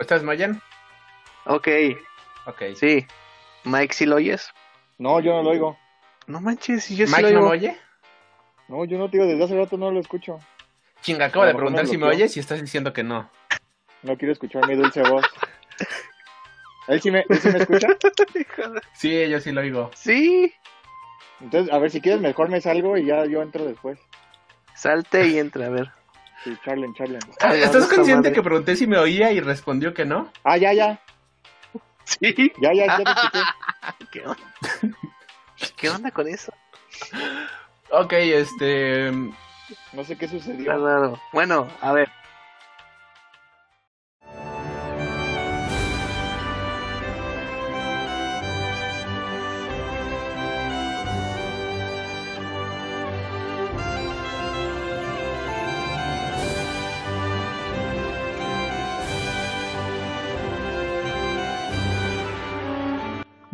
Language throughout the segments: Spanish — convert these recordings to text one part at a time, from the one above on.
¿Estás Mayan? Ok, Ok. sí. Mike, ¿sí lo oyes? No, yo no lo oigo. No manches, yo sí ¿Mike lo no me oye? No, yo no te digo, desde hace rato no lo escucho. Chinga, acabo de lo preguntar me si me oyes y estás diciendo que no. No quiero escuchar mi dulce voz. ¿Él sí me, él sí me escucha? Sí, yo sí lo oigo. sí, Entonces, a ver, si quieres, mejor me salgo y ya yo entro después. salte y entra, a ver. Sí, charlen, charlen. Ah, ¿Estás consciente madre. que pregunté si me oía y respondió que no? Ah, ya, ya. Sí. Ya, ya, ya. ¿Qué onda? ¿Qué onda con eso? Ok, este... No sé qué sucedió. Bueno, a ver.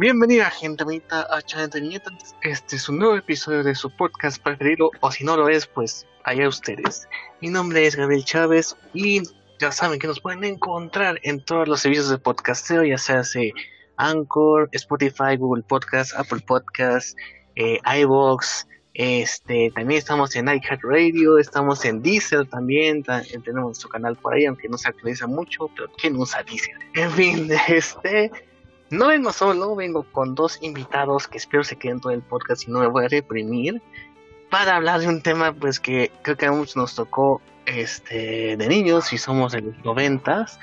Bienvenida gente bonita a Channel. Este es un nuevo episodio de su podcast preferido, o si no lo es, pues allá ustedes. Mi nombre es Gabriel Chávez y ya saben que nos pueden encontrar en todos los servicios de podcasteo, ya sea se Anchor, Spotify, Google Podcast, Apple Podcast, eh, iVoox, este, también estamos en iHeartRadio, estamos en Deezer también, ta- eh, tenemos nuestro canal por ahí, aunque no se actualiza mucho, pero ¿quién usa Deezer? En fin, este, no vengo solo, vengo con dos invitados que espero se queden todo el podcast y no me voy a reprimir para hablar de un tema pues que creo que a muchos nos tocó este de niños y somos de los noventas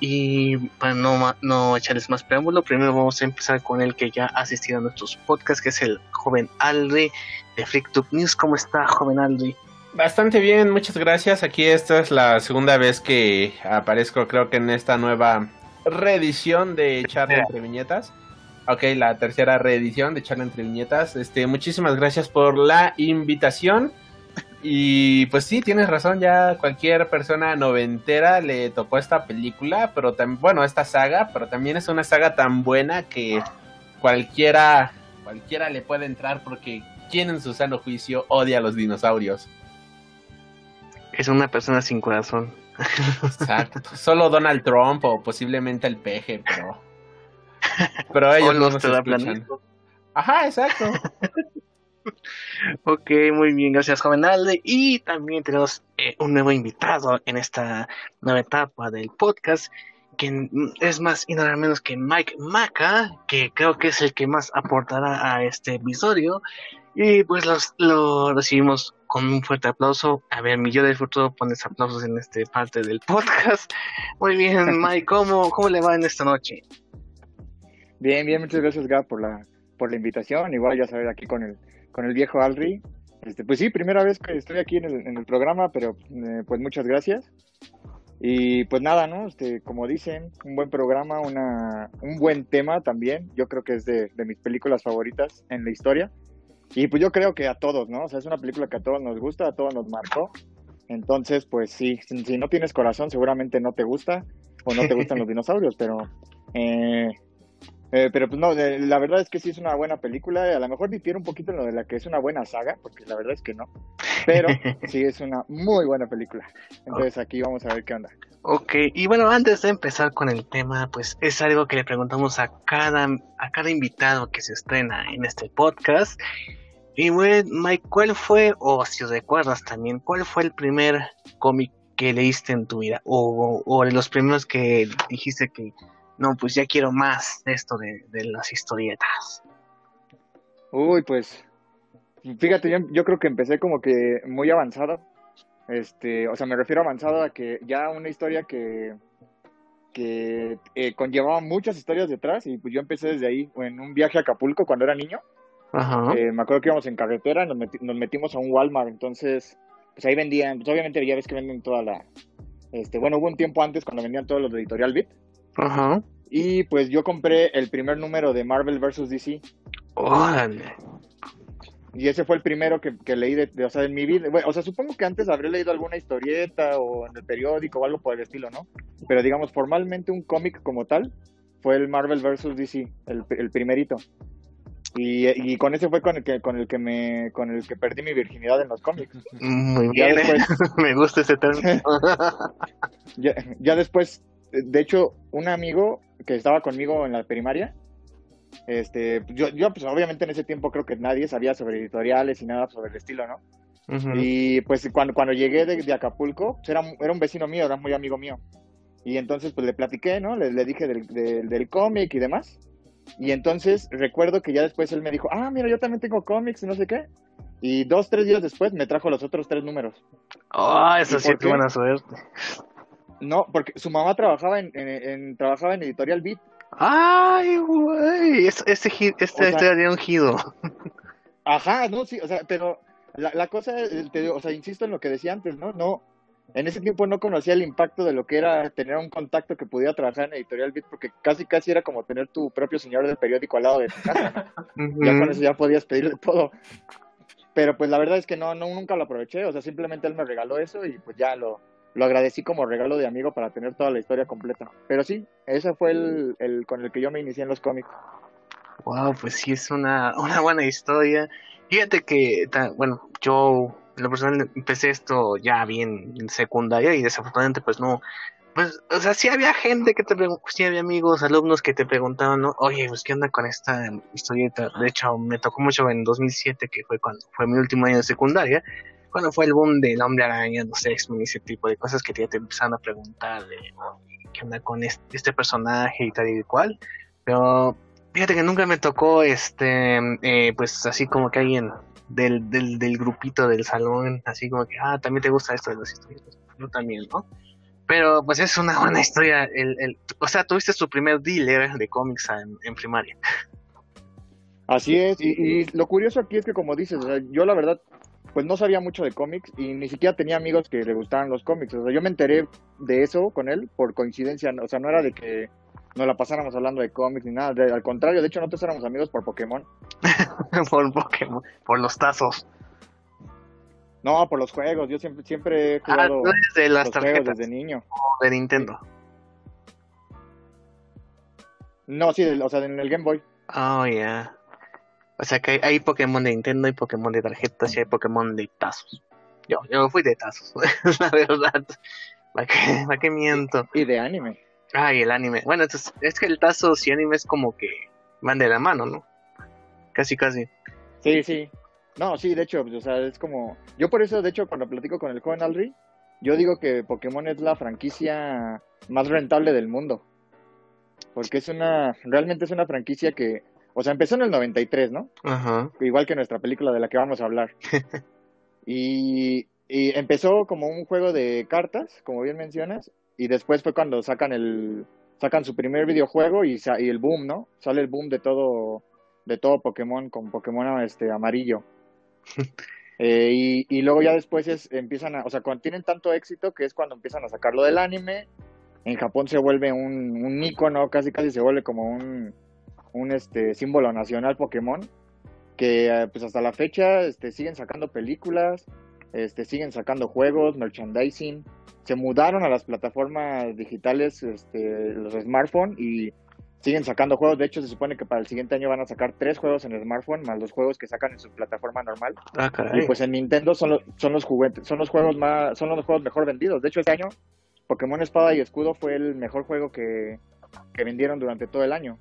y para no, no echarles más preámbulo, primero vamos a empezar con el que ya ha asistido a nuestros podcasts, que es el joven Aldri de FreakTube News. ¿Cómo está, joven Aldri? Bastante bien, muchas gracias. Aquí esta es la segunda vez que aparezco, creo que en esta nueva reedición de Charla entre Viñetas. Ok, la tercera reedición de Charla entre Viñetas. Este, muchísimas gracias por la invitación. Y pues sí, tienes razón, ya cualquier persona noventera le tocó esta película, pero también, bueno, esta saga, pero también es una saga tan buena que cualquiera, cualquiera le puede entrar porque quien en su sano juicio odia a los dinosaurios. Es una persona sin corazón. Exacto. Solo Donald Trump o posiblemente el peje, pero. Pero ellos no nos escuchan. Ajá, exacto. Ok, muy bien, gracias joven Alde. Y también tenemos eh, un nuevo invitado en esta nueva etapa del podcast, que es más y nada menos que Mike Maca, que creo que es el que más aportará a este episodio. Y pues los, lo recibimos con un fuerte aplauso. A ver, mi yo del futuro pones aplausos en esta parte del podcast. Muy bien, Mike, ¿cómo, cómo le va en esta noche? Bien, bien, muchas gracias, Gab, por la, por la invitación. Igual, ya sabes, aquí con el, con el viejo Alri. Este, pues sí, primera vez que estoy aquí en el, en el programa, pero eh, pues muchas gracias. Y pues nada, ¿no? Este, como dicen, un buen programa, una, un buen tema también. Yo creo que es de, de mis películas favoritas en la historia. Y pues yo creo que a todos, ¿no? O sea, es una película que a todos nos gusta, a todos nos marcó. Entonces, pues sí, si, no tienes corazón, seguramente no te gusta o no te gustan los dinosaurios, pero eh, eh, pero pues no, la verdad es que sí es una buena película. A lo mejor difiere un poquito en lo de la que es una buena saga, porque la verdad es que no. Pero sí es una muy buena película. Entonces aquí vamos a ver qué onda. Ok, y bueno, antes de empezar con el tema, pues es algo que le preguntamos a cada, a cada invitado que se estrena en este podcast. Y bueno, Mike, ¿cuál fue, o si recuerdas también, cuál fue el primer cómic que leíste en tu vida? O, o de los primeros que dijiste que, no, pues ya quiero más de esto de, de las historietas. Uy, pues fíjate, yo, yo creo que empecé como que muy avanzado. Este, o sea, me refiero a avanzado a que ya una historia que que eh, conllevaba muchas historias detrás y pues yo empecé desde ahí, en un viaje a Acapulco cuando era niño. Ajá. Eh, me acuerdo que íbamos en carretera, nos, meti- nos metimos a un Walmart, entonces, pues ahí vendían, pues obviamente ya ves que venden toda la, este, bueno, hubo un tiempo antes cuando vendían todos los de Editorial Beat, Ajá. y pues yo compré el primer número de Marvel vs. DC, Órale. y ese fue el primero que, que leí de, de- o sea, en mi vida, bueno, o sea, supongo que antes habré leído alguna historieta o en el periódico o algo por el estilo, ¿no? Pero digamos, formalmente un cómic como tal fue el Marvel vs. DC, el, el primerito. Y, y con ese fue con el que con el que me con el que perdí mi virginidad en los cómics. Muy bien, ¿eh? después- me gusta ese término. Ya, ya después de hecho, un amigo que estaba conmigo en la primaria, este, yo, yo pues obviamente en ese tiempo creo que nadie sabía sobre editoriales y nada sobre el estilo, ¿no? Y pues cuando, cuando llegué de, Acapulco, pues, era, era un vecino mío, era muy amigo mío. Y entonces pues le platiqué, ¿no? Le, le dije del, del, del cómic y demás. Y entonces recuerdo que ya después él me dijo, ah, mira, yo también tengo cómics y no sé qué. Y dos, tres días después me trajo los otros tres números. Ah, oh, eso sí es buena suerte. No, porque su mamá trabajaba en, en, trabajaba en Editorial Beat. Ay, güey, este, este, este un gido. Ajá, no, sí, o sea, pero la, la cosa, te digo, o sea, insisto en lo que decía antes, ¿no? No, en ese tiempo no conocía el impacto de lo que era tener un contacto que pudiera trabajar en Editorial Beat, porque casi casi era como tener tu propio señor del periódico al lado de tu casa. Ya con eso ya podías pedirle todo. Pero pues la verdad es que no, no, nunca lo aproveché, o sea, simplemente él me regaló eso y pues ya lo, lo agradecí como regalo de amigo para tener toda la historia completa. Pero sí, ese fue el, con el que yo me inicié en los cómics. Wow, pues sí, es una, una buena historia. Fíjate que, bueno, yo en lo personal empecé esto ya bien en secundaria y desafortunadamente pues no, pues, o sea, sí había gente que te preguntaba, sí había amigos, alumnos que te preguntaban, ¿no? Oye, pues, ¿qué onda con esta historieta? De hecho, me tocó mucho en 2007, que fue cuando fue mi último año de secundaria, cuando fue el boom del hombre araña, no sé, ese tipo de cosas que ya te empezaron a preguntar de, ¿qué onda con este, este, personaje y tal y cual? Pero, fíjate que nunca me tocó, este, eh, pues, así como que alguien del, del, del grupito del salón, así como que, ah, también te gusta esto de las historietas. Yo también, ¿no? Pero pues es una buena historia. El, el, o sea, tuviste tu primer dealer de cómics en, primaria. Así es, y, lo curioso aquí es que como dices, yo la verdad, pues no sabía mucho de cómics y ni siquiera tenía amigos que le gustaban los cómics. O sea, yo me enteré de eso con él por coincidencia. O sea, no era de que nos la pasáramos hablando de cómics ni nada. al contrario, de hecho nosotros éramos amigos por Pokémon. por Pokémon, por los tazos. No, por los juegos. Yo siempre, siempre he ah, jugado desde las tarjetas. desde niño. De Nintendo. No, sí, o sea, en el Game Boy. Oh, ya. O sea que hay, Pokémon de Nintendo, hay Pokémon de tarjetas y hay Pokémon de tazos. Yo, yo fui de tazos, la verdad. ¿Para qué, ¿Para qué miento? Y de anime. Ah, y el anime. Bueno, es, es que el tazo y anime es como que van de la mano, ¿no? Casi, casi. Sí, sí. No, sí, de hecho, o sea, es como... Yo por eso, de hecho, cuando platico con el joven Alri, yo digo que Pokémon es la franquicia más rentable del mundo. Porque es una... Realmente es una franquicia que... O sea, empezó en el 93, ¿no? Ajá. Igual que nuestra película de la que vamos a hablar. y, y empezó como un juego de cartas, como bien mencionas, y después fue cuando sacan el sacan su primer videojuego y, y el boom, ¿no? Sale el boom de todo de todo Pokémon con Pokémon este amarillo. Eh, y, y, luego ya después es, empiezan a, o sea, cuando tienen tanto éxito que es cuando empiezan a sacarlo del anime, en Japón se vuelve un, un icono, casi casi se vuelve como un, un este símbolo nacional Pokémon, que eh, pues hasta la fecha este, siguen sacando películas, este, siguen sacando juegos, merchandising, se mudaron a las plataformas digitales, este, los smartphones y siguen sacando juegos. De hecho, se supone que para el siguiente año van a sacar tres juegos en el smartphone, más los juegos que sacan en su plataforma normal. Ah, y pues en Nintendo son los, son los juguetes, son los juegos más, son los juegos mejor vendidos. De hecho, este año Pokémon Espada y Escudo fue el mejor juego que, que vendieron durante todo el año.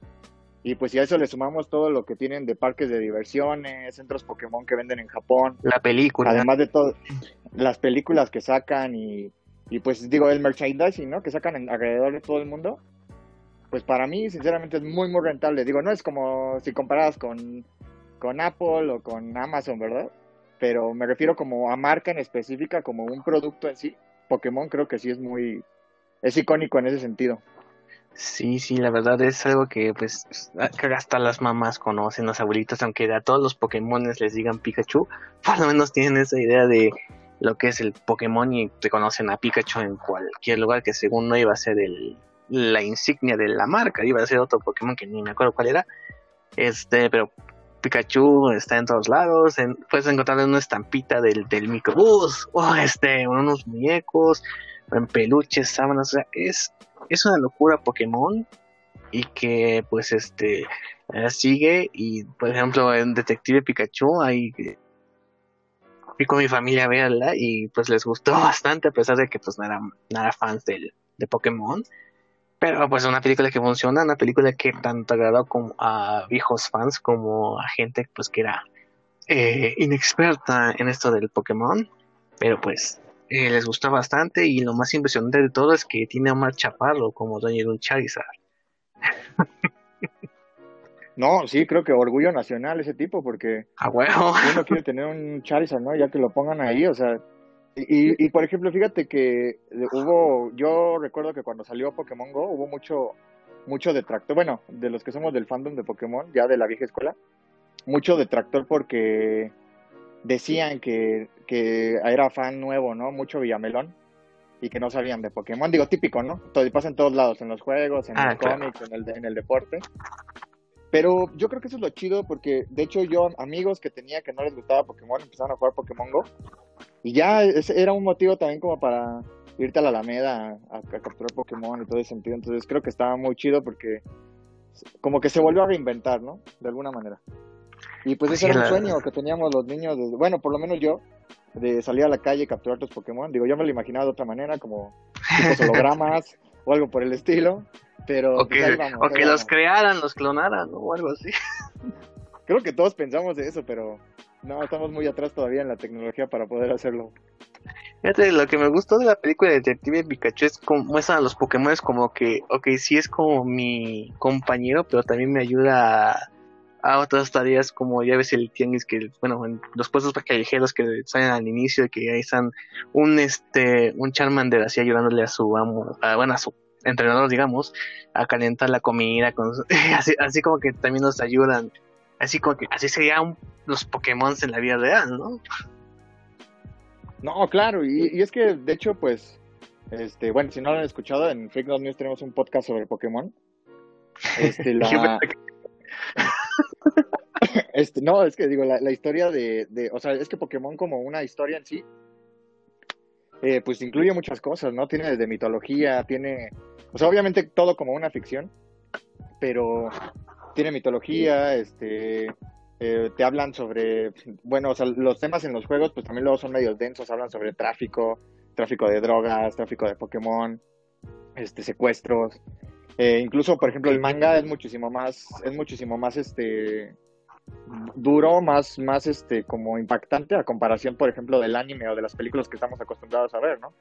Y pues si a eso le sumamos todo lo que tienen de parques de diversiones, centros Pokémon que venden en Japón. La película. Además de todo, las películas que sacan y, y pues digo, el merchandising, ¿no? Que sacan alrededor de todo el mundo pues para mí sinceramente es muy muy rentable. Digo, no es como si comparadas con, con Apple o con Amazon, ¿verdad? Pero me refiero como a marca en específica, como un producto en sí. Pokémon creo que sí es muy, es icónico en ese sentido. Sí, sí, la verdad es algo que pues hasta las mamás conocen, los abuelitos, aunque a todos los Pokémon les digan Pikachu, por lo menos tienen esa idea de lo que es el Pokémon y reconocen a Pikachu en cualquier lugar que según no iba a ser el, la insignia de la marca. Iba a ser otro Pokémon que ni me acuerdo cuál era. Este, pero Pikachu está en todos lados. Puedes encontrar una estampita del, del microbús, o este, unos muñecos, en peluches, sábanas. O sea, es, es una locura Pokémon. Y que pues este eh, sigue. Y por ejemplo, en Detective Pikachu hay fui con mi familia a verla y pues les gustó bastante a pesar de que pues no eran, no fans del, de Pokémon Pero pues una película que funciona, una película que tanto agradó como a viejos fans como a gente pues que era eh, inexperta en esto del Pokémon. Pero pues eh, les gustó bastante y lo más impresionante de todo es que tiene a Omar Chaparro como dueño de Charizard. No, sí, creo que orgullo nacional ese tipo, porque a huevo. uno quiere tener un Charizard, ¿no? Ya que lo pongan ahí, o sea. Y, y por ejemplo, fíjate que hubo, yo recuerdo que cuando salió Pokémon Go hubo mucho, mucho detractor, bueno, de los que somos del fandom de Pokémon, ya de la vieja escuela, mucho detractor porque decían que, que era fan nuevo, ¿no? Mucho Villamelón y que no sabían de Pokémon. Digo, típico, ¿no? Todo, pasa en todos lados, en los juegos, en Ah, los claro. cómics, en el, en el deporte. Pero yo creo que eso es lo chido porque, de hecho, yo, amigos que tenía que no les gustaba Pokémon, empezaron a jugar Pokémon Go. Y ya ese era un motivo también como para irte a la Alameda a, a capturar Pokémon y todo ese sentido. Entonces creo que estaba muy chido porque como que se volvió a reinventar, ¿no? De alguna manera. Y pues ese Sí, era un sueño que teníamos los niños, bueno, por lo menos yo, de salir a la calle y capturar tus Pokémon. Digo, yo me lo imaginaba de otra manera, como hologramas o algo por el estilo. Pero O pues, que, vamos, o que los crearan, los clonaran ¿no? o algo así. Creo que todos pensamos de eso, pero no, estamos muy atrás todavía en la tecnología para poder hacerlo. Fíjate, lo que me gustó de la película de Detective Pikachu es como muestran a los Pokémon como que, ok, sí es como mi compañero, pero también me ayuda a, a otras tareas como ya ves el tianguis que, bueno, en los puestos callejeros que salen al inicio y que ahí están un este, un Charmander así ayudándole a su amo, a, bueno, a su entrenador, digamos, a calentar la comida, con, así, así como que también nos ayudan, así como que, así serían los Pokémon en la vida real, ¿no? No, claro, y, y es que de hecho, pues, este, bueno, si no lo han escuchado, en Freak News tenemos un podcast sobre Pokémon. Este, la, este, no, es que digo, la, la historia de, de, o sea, es que Pokémon como una historia en sí, eh, pues incluye muchas cosas, ¿no? Tiene desde mitología, tiene, o sea, obviamente todo como una ficción, pero tiene mitología, este, eh, te hablan sobre, bueno, o sea, los temas en los juegos, pues también luego son medio densos, hablan sobre tráfico, tráfico de drogas, tráfico de Pokémon, este, secuestros. Eh, incluso, por ejemplo, el manga es muchísimo más, es muchísimo más, este, duro, más, más, este, como impactante a comparación, por ejemplo, del anime o de las películas que estamos acostumbrados a ver, ¿no?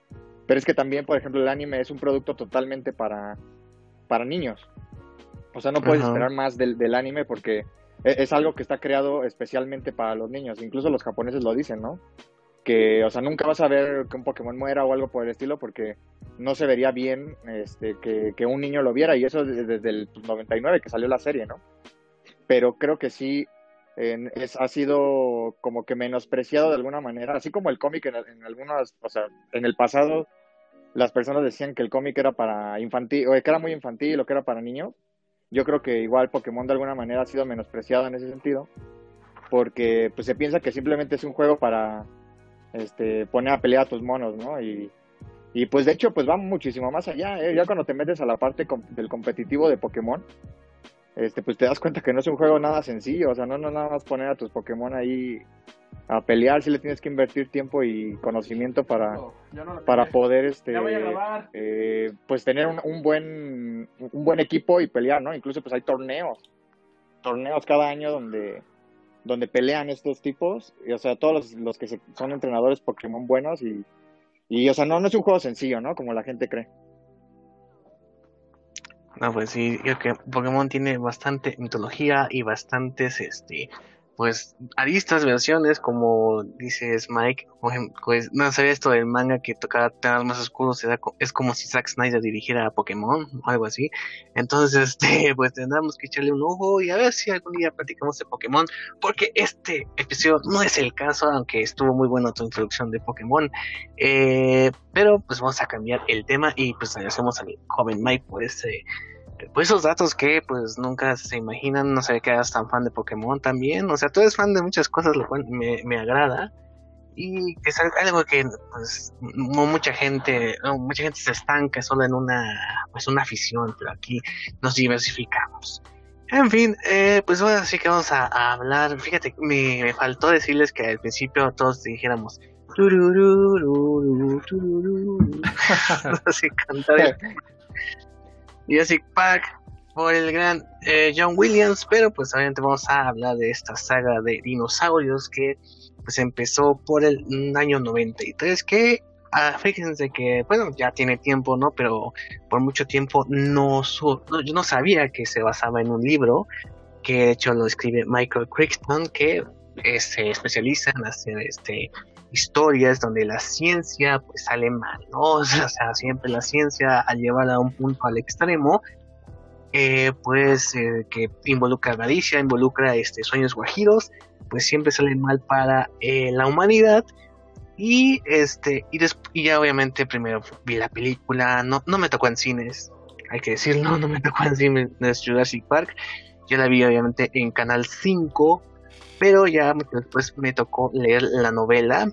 Pero es que también, por ejemplo, el anime es un producto totalmente para, para niños. O sea, no puedes Ajá. esperar más del, del anime porque e- es algo que está creado especialmente para los niños. Incluso los japoneses lo dicen, ¿no? Que, o sea, nunca vas a ver que un Pokémon muera o algo por el estilo porque no se vería bien este, que, que un niño lo viera y eso desde, desde el pues, 99 que salió la serie, ¿no? Pero creo que sí es, ha sido como que menospreciado de alguna manera, así como el cómic en, en algunas, o sea, en el pasado las personas decían que el cómic era para infantil, o que era muy infantil o que era para niños. Yo creo que igual Pokémon de alguna manera ha sido menospreciado en ese sentido, porque pues se piensa que simplemente es un juego para este poner a pelear a tus monos, ¿no? Y, y pues de hecho pues va muchísimo más allá, ¿eh? Ya cuando te metes a la parte com- del competitivo de Pokémon, este pues te das cuenta que no es un juego nada sencillo, o sea, no, no nada más poner a tus Pokémon ahí a pelear, si le tienes que invertir tiempo y conocimiento para, para poder este eh, pues tener un, un buen un buen equipo y pelear no incluso pues hay torneos torneos cada año donde donde pelean estos tipos y o sea todos los, los que se- son entrenadores Pokémon buenos y y o sea no no es un juego sencillo no como la gente cree No, pues sí, creo que Pokémon tiene bastante mitología y bastantes, este, pues, aristas, versiones, como dices Mike, pues, no sabía esto del manga que tocaba temas más oscuros, es como si Zack Snyder dirigiera a Pokémon, o algo así. Entonces, este, pues tendremos que echarle un ojo y a ver si algún día platicamos de Pokémon, porque este episodio no es el caso, aunque estuvo muy buena tu introducción de Pokémon. Eh, pero pues vamos a cambiar el tema y pues agradecemos al joven Mike por ese pues esos datos que pues nunca se imaginan, no sabía que eras tan fan de Pokémon también, o sea, tú eres fan de muchas cosas, lo cual me, me agrada y que es algo que pues mucha gente, mucha gente se estanca solo en una pues una afición, pero aquí nos diversificamos. En fin, eh, pues ahora sí que vamos a, a hablar. Fíjate, me, me faltó decirles que al principio todos dijéramos. Así cantar el Jurassic Park por el gran eh, John Williams, pero pues obviamente vamos a hablar de esta saga de dinosaurios que pues empezó por el año 93, que ah, fíjense que, bueno, ya tiene tiempo, ¿no? Pero por mucho tiempo no, yo no sabía que se basaba en un libro, que de hecho lo escribe Michael Crichton, que eh, se especializa en hacer este historias donde la ciencia pues sale mal, ¿no? O sea, siempre la ciencia al llevarla a un punto al extremo, eh, pues eh, que involucra avaricia, involucra este, sueños guajiros, pues siempre sale mal para eh, la humanidad. Y este, y, y ya obviamente primero vi la película, no, no me tocó en cines, hay que decirlo, no me tocó en cines Jurassic Park. Yo la vi obviamente en Canal 5, pero ya después me tocó leer la novela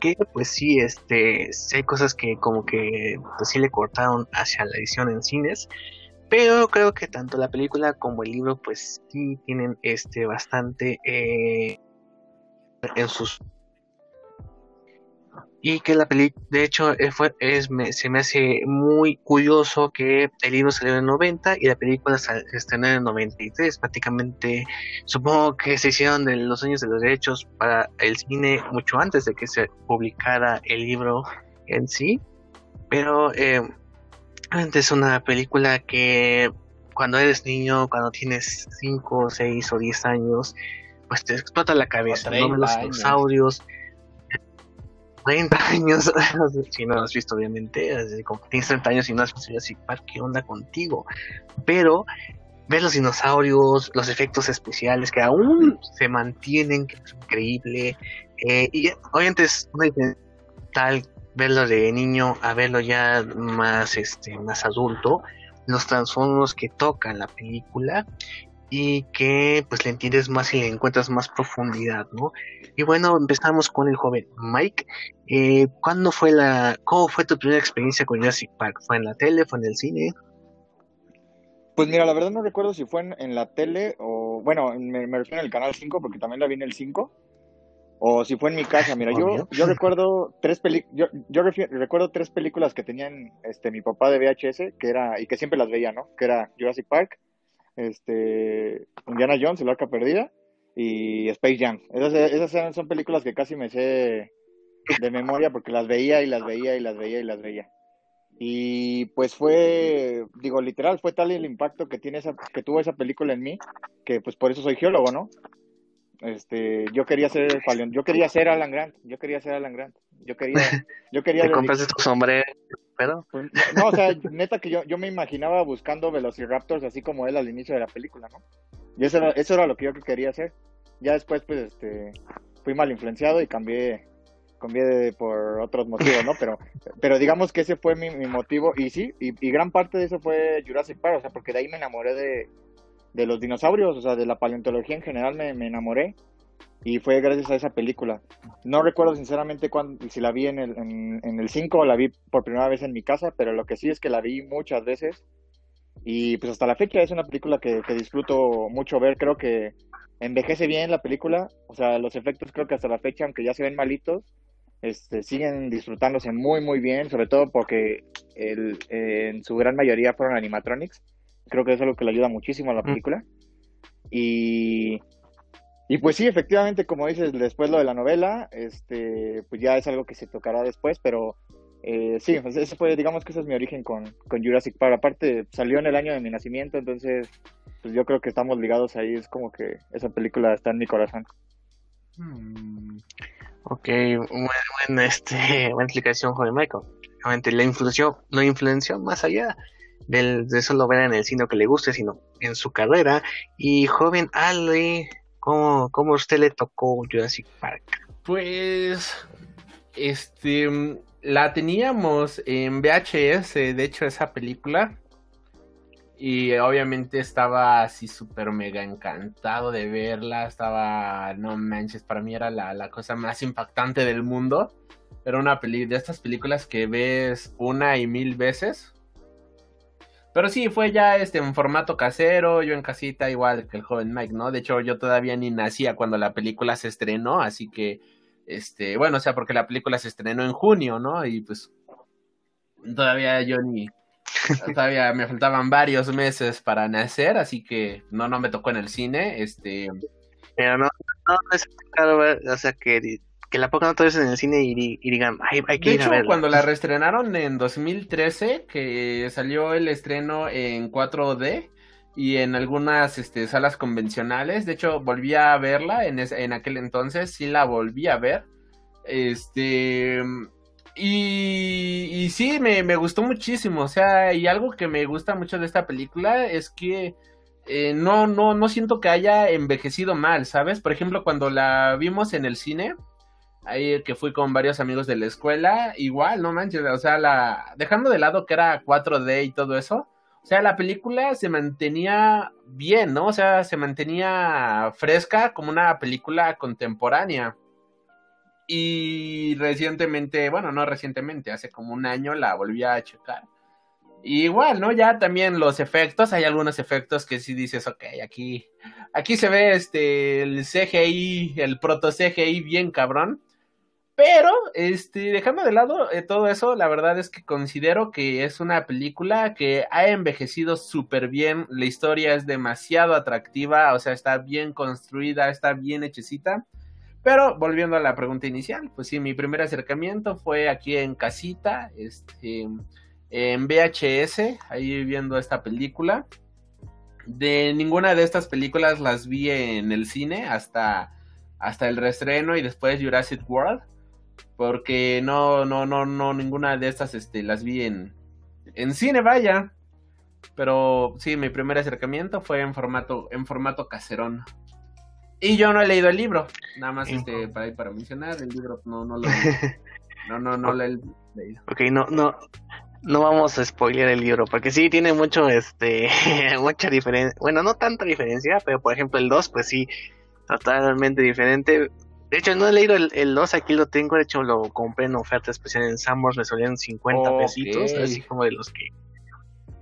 que pues sí este hay cosas que como que pues sí le cortaron hacia la edición en cines pero creo que tanto la película como el libro pues sí tienen este bastante eh, en sus y que la película, de hecho, eh, fue, es, se me hace muy curioso que el libro salió en el 90 y la película se estrenó en el 93. Prácticamente, supongo que se hicieron de los años de los derechos para el cine mucho antes de que se publicara el libro en sí. Pero eh, es una película que cuando eres niño, cuando tienes 5, 6 o 10 años, pues te explota la cabeza, ¿no? Los dinosaurios 30 años, si no lo has visto obviamente, tienes 30 años y no has visto Jurassic Park, ¿qué onda contigo? Pero ver los dinosaurios, los efectos especiales que aún se mantienen, que es increíble, eh, y obviamente es tal verlo de niño a verlo ya más este más adulto los transformos que tocan la película y que pues le entiendes más y le encuentras más profundidad, ¿no? Y bueno, empezamos con el joven Mike. Eh, ¿Cuándo fue la, cómo fue tu primera experiencia con Jurassic Park? ¿Fue en la tele? ¿Fue en el cine? Pues mira, la verdad no recuerdo si fue en, la tele o, bueno, me, refiero en el canal 5 porque también la vi en el 5 o si fue en mi casa. Mira, yo, yo recuerdo tres peli yo, yo recuerdo tres películas que tenían este mi papá de VHS, que era y que siempre las veía, ¿no? Que era Jurassic Park, este, Indiana Jones, el arca perdida, y Space Jam. Esas, esas son películas que casi me sé de memoria porque las veía y las veía y las veía y las veía. Y pues fue, digo, literal, fue tal el impacto que tiene esa, que tuvo esa película en mí, que pues por eso soy geólogo, ¿no? Este, yo quería ser yo quería ser Alan Grant, yo quería ser Alan Grant, yo quería, yo quería. ¿Te compraste tu sombrero? Pues, no, o sea, neta que yo, yo me imaginaba buscando Velociraptors así como él al inicio de la película, ¿no? Y eso era, eso era lo que yo quería hacer. Ya después, pues, este, fui mal influenciado y cambié, cambié por otros motivos, ¿no? Pero, pero digamos que ese fue mi, motivo. Y sí, y, y, gran parte de eso fue Jurassic Park, o sea, porque de ahí me enamoré de, de los dinosaurios, o sea, de la paleontología en general me, enamoré. Y fue gracias a esa película. No recuerdo sinceramente cuando, si la vi en el, en, el 5 o la vi por primera vez en mi casa, pero lo que sí es que la vi muchas veces. Y pues hasta la fecha es una película que, disfruto mucho ver, creo que envejece bien la película, o sea, los efectos creo que hasta la fecha, aunque ya se ven malitos, este, siguen disfrutándose muy muy bien, sobre todo porque el, en su gran mayoría fueron animatronics, creo que eso es lo que le ayuda muchísimo a la película. Y y pues sí, efectivamente, como dices, después lo de la novela, este, pues ya es algo que se tocará después, pero eh, sí, pues ese fue, digamos que ese es mi origen con, con Jurassic Park. Aparte, salió en el año de mi nacimiento, entonces, pues yo creo que estamos ligados ahí, es como que esa película está en mi corazón. Hmm. Ok, buena, este, buena explicación, joven Michael. Realmente la influenció, no influenció más allá del, de solo ver en el cine que le guste, sino en su carrera. Y joven Ali, ¿Cómo, cómo usted le tocó Jurassic Park? Pues, este, la teníamos en VHS, de hecho, esa película. Y obviamente estaba así súper mega encantado de verla. Estaba, no manches, para mí era la, la cosa más impactante del mundo. Era una peli de estas películas que ves una y mil veces. Pero sí, fue ya este en formato casero, yo en casita, igual que el joven Mike, ¿no? De hecho, yo todavía ni nacía cuando la película se estrenó, así que, este, bueno, o sea, porque la película se estrenó en junio, ¿no? Y pues todavía yo ni, Todavía me faltaban varios meses para nacer, así que no, no me tocó en el cine. Este. Pero no, no, es claro, o sea, que, que la pongan otra vez en el cine y, y digan, hay, hay que De ir a hecho, verla. cuando la reestrenaron en 2013, que salió el estreno en 4D y en algunas este, salas convencionales, de hecho, volví a verla en, ese- en aquel entonces, sí la volví a ver. Este. Y, y sí, me, me gustó muchísimo. O sea, y algo que me gusta mucho de esta película es que eh, no, no, no siento que haya envejecido mal, ¿sabes? Por ejemplo, cuando la vimos en el cine, ahí que fui con varios amigos de la escuela, igual, no manches, o sea, la, dejando de lado que era 4D y todo eso, o sea, la película se mantenía bien, ¿no? O sea, se mantenía fresca como una película contemporánea. Y recientemente, bueno, no recientemente, hace como un año la volví a checar. Y igual, ¿no? Ya también los efectos, hay algunos efectos que sí dices, ok, aquí, aquí se ve este, el CGI, el proto CGI bien cabrón. Pero, este, dejando de lado eh, todo eso, la verdad es que considero que es una película que ha envejecido súper bien. La historia es demasiado atractiva, o sea, está bien construida, está bien hechecita. Pero volviendo a la pregunta inicial, pues sí, mi primer acercamiento fue aquí en casita, este, en VHS, ahí viendo esta película. De ninguna de estas películas las vi en el cine hasta, hasta el reestreno y después Jurassic World. Porque no, no, no, no, ninguna de estas este, las vi en, en cine, vaya. Pero sí, mi primer acercamiento fue en formato, en formato caserón. Y yo no he leído el libro, nada más este, para, para mencionar, el libro no, no lo no, no, no lo he leído. Ok, no, no, no vamos a spoilear el libro, porque sí tiene mucho, este, mucha diferencia, bueno, no tanta diferencia, pero por ejemplo el 2, pues sí, totalmente diferente. De hecho, no he leído el, el 2, aquí lo tengo, de hecho lo compré en oferta especial en Sambors, me solían 50 Ok. pesitos, así como de los que,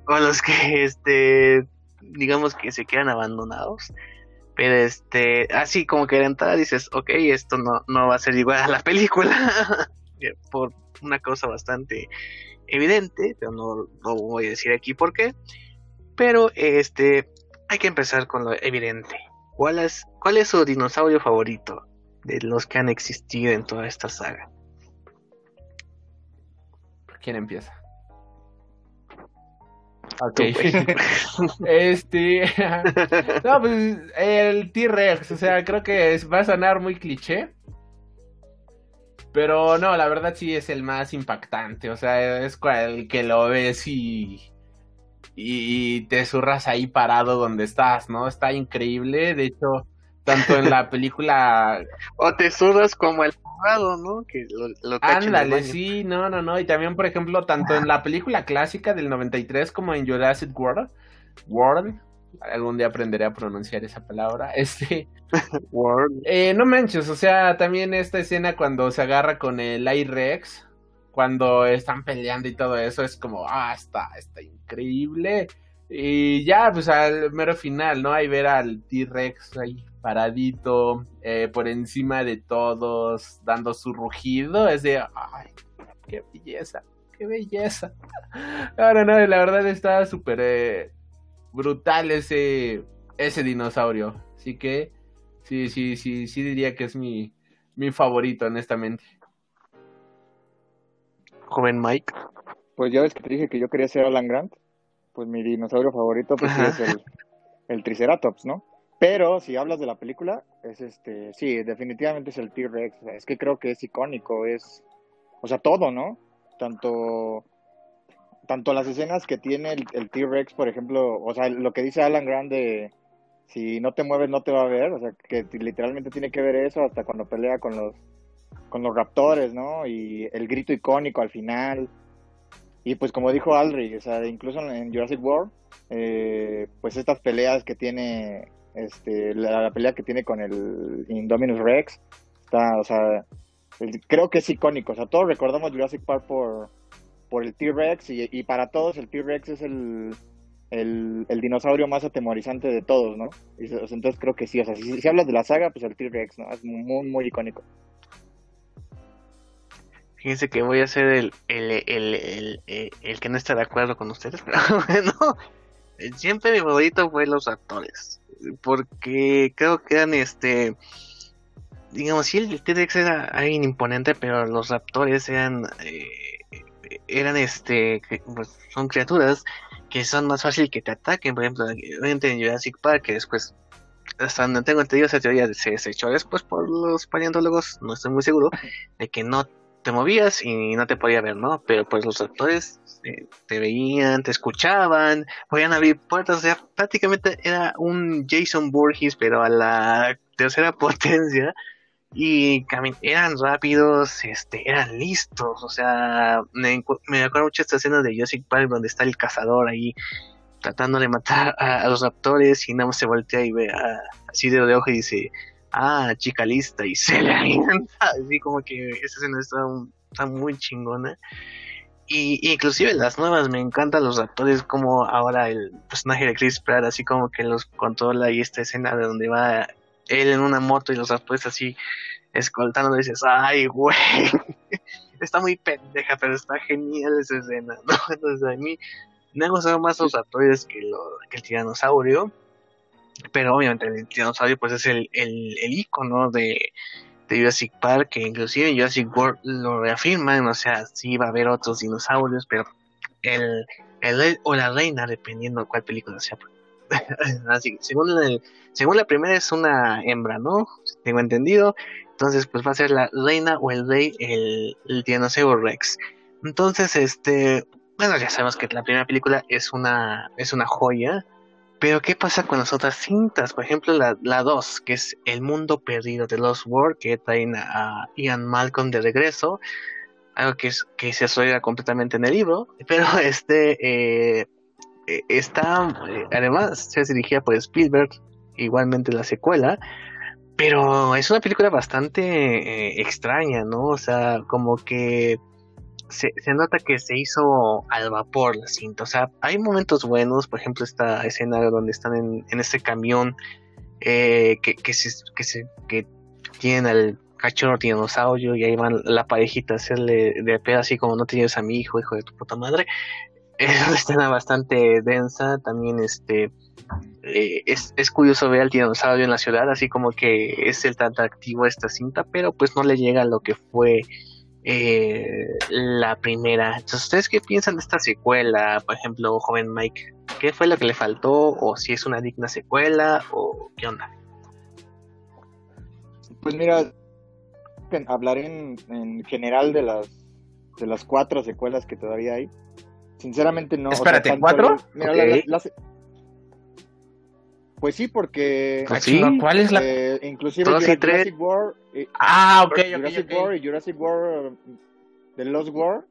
o los que, este, digamos que se quedan abandonados. Pero este, así como que de entrada dices, ok, esto no, no va a ser igual a la película. Por una cosa bastante evidente, pero no lo voy a decir aquí por qué. Pero este, hay que empezar con lo evidente. ¿Cuál es, cuál es su dinosaurio favorito de los que han existido en toda esta saga? ¿Quién empieza? Tú, Ok. Este. no, pues el T-Rex. O sea, creo que es- va a sonar muy cliché. Pero no, la verdad sí es el más impactante. O sea, es el que lo ves y. Y te zurras ahí parado donde estás, ¿no? Está increíble. De hecho, tanto en la película o te sudas como el abogado, ¿no? Que lo, lo Ándale, sí, no, no, no. Y también, por ejemplo, tanto en la película clásica del 93 como en Jurassic World, World, algún día aprenderé a pronunciar esa palabra, este, World. eh, no manches, o sea, también esta escena cuando se agarra con el I-Rex, cuando están peleando y todo eso, es como, ah, está, está increíble. Y ya, pues al mero final, ¿no? Ahí ver al T-Rex ahí paradito, eh, por encima de todos, dando su rugido, es de, ay, qué belleza, qué belleza. No, no, no, la verdad está súper eh, brutal ese, ese dinosaurio. Así que, sí, sí, sí, sí diría que es mi, mi favorito, honestamente. Joven Mike. Pues ya ves que te dije que yo quería ser Alan Grant. Pues mi dinosaurio favorito pues sí es el, el Triceratops, ¿no? Pero si hablas de la película, es este, sí, definitivamente es el T-Rex. Es que creo que es icónico, es, o sea, todo, ¿no? Tanto, tanto las escenas que tiene el, T-Rex, por ejemplo, o sea, lo que dice Alan Grant de si no te mueves no te va a ver, o sea, que literalmente tiene que ver eso hasta cuando pelea con los, con los raptores, ¿no? Y el grito icónico al final. Y pues como dijo Aldrich, o sea, incluso en Jurassic World, eh, pues estas peleas que tiene, este, la, pelea que tiene con el Indominus Rex, está, o sea, creo que es icónico, o sea, todos recordamos Jurassic Park por, por el T-Rex y, para todos el T-Rex es el, el, dinosaurio más atemorizante de todos, ¿no? Entonces creo que sí, o sea, si, si hablas de la saga, pues el T-Rex, ¿no? Es muy, muy icónico. Fíjense que voy a ser el, el, el, el, el, el que no está de acuerdo con ustedes, pero bueno, siempre mi favorito fue los actores, porque creo que eran este, digamos, sí, el T-Rex era alguien imponente, pero los raptores eran, eh, eran este, pues, son criaturas que son más fácil que te ataquen, por ejemplo, en Jurassic Park, que después, hasta donde tengo entendido, esa teoría se desechó después por los paleontólogos, no estoy muy seguro, de que no te movías y no te podía ver, ¿no? Pero pues los actores eh, te veían, te escuchaban, podían abrir puertas, o sea, prácticamente era un Jason Voorhees, pero a la tercera potencia, y eran rápidos, este, eran listos, o sea, me, me acuerdo mucho esta escena de Jurassic Park donde está el cazador ahí tratando de matar a, a los raptores y nada más se voltea y ve a, así de ojo y dice, ah, chica lista, y se le avienta, así como que esa escena está, muy chingona. Y, y inclusive las nuevas, me encantan los raptores, como ahora el personaje de Chris Pratt, así como que los controla y esta escena de donde va él en una moto y los raptores así escoltando, dices, ay, güey, está muy pendeja, pero está genial esa escena, ¿no? Entonces a mí me han gustado más los lo, que el tiranosaurio, pero obviamente el tiranosaurio pues es el, el, el icono de, de Jurassic Park, que inclusive Jurassic World lo reafirman, o sea, sí va a haber otros dinosaurios, pero el, el rey o la reina, dependiendo de cuál película sea. Así que según, según la primera es una hembra, ¿no? Tengo entendido. Entonces, pues va a ser la reina o el rey, el, el tiranosaurio Rex. Entonces, este, bueno, ya sabemos que la primera película es una, es una joya. Pero, ¿qué pasa con las otras cintas? Por ejemplo, la, la 2, que es El Mundo Perdido de Lost World, que traen a Ian Malcolm de regreso. Algo que, es, que se asocia completamente en el libro. Pero este eh, eh, está, eh, además, se dirigida por Spielberg, igualmente la secuela. Pero es una película bastante extraña, ¿no? O sea, como que se, se nota que se hizo al vapor la cinta. O sea, hay momentos buenos, por ejemplo, esta escena donde están en, en este camión eh, que, que, se, tienen al cachorro dinosaurio y ahí van la parejita a hacerle de pedo así como no tienes a mi hijo, hijo de tu puta madre. Es una escena bastante densa, también este eh, es, es curioso ver al dinosaurio en la ciudad, así como que es el tan atractivo esta cinta, pero pues no le llega a lo que fue eh, la primera. Entonces, ¿ustedes qué piensan de esta secuela? Por ejemplo, joven Mike, ¿qué fue lo que le faltó? ¿O si es una digna secuela? ¿O qué onda? Pues mira, hablaré en, en general de las de las cuatro secuelas que todavía hay. Sinceramente no. o sea, Espérate, ¿cuatro? mira, la- la- pues sí, porque Ah, sí. chinga, ¿Cuál es la...? eh, inclusive Dos y Jurassic, tres. Jurassic World, eh, Ah, ok, ok, Jurassic ok. World y Jurassic World The Lost World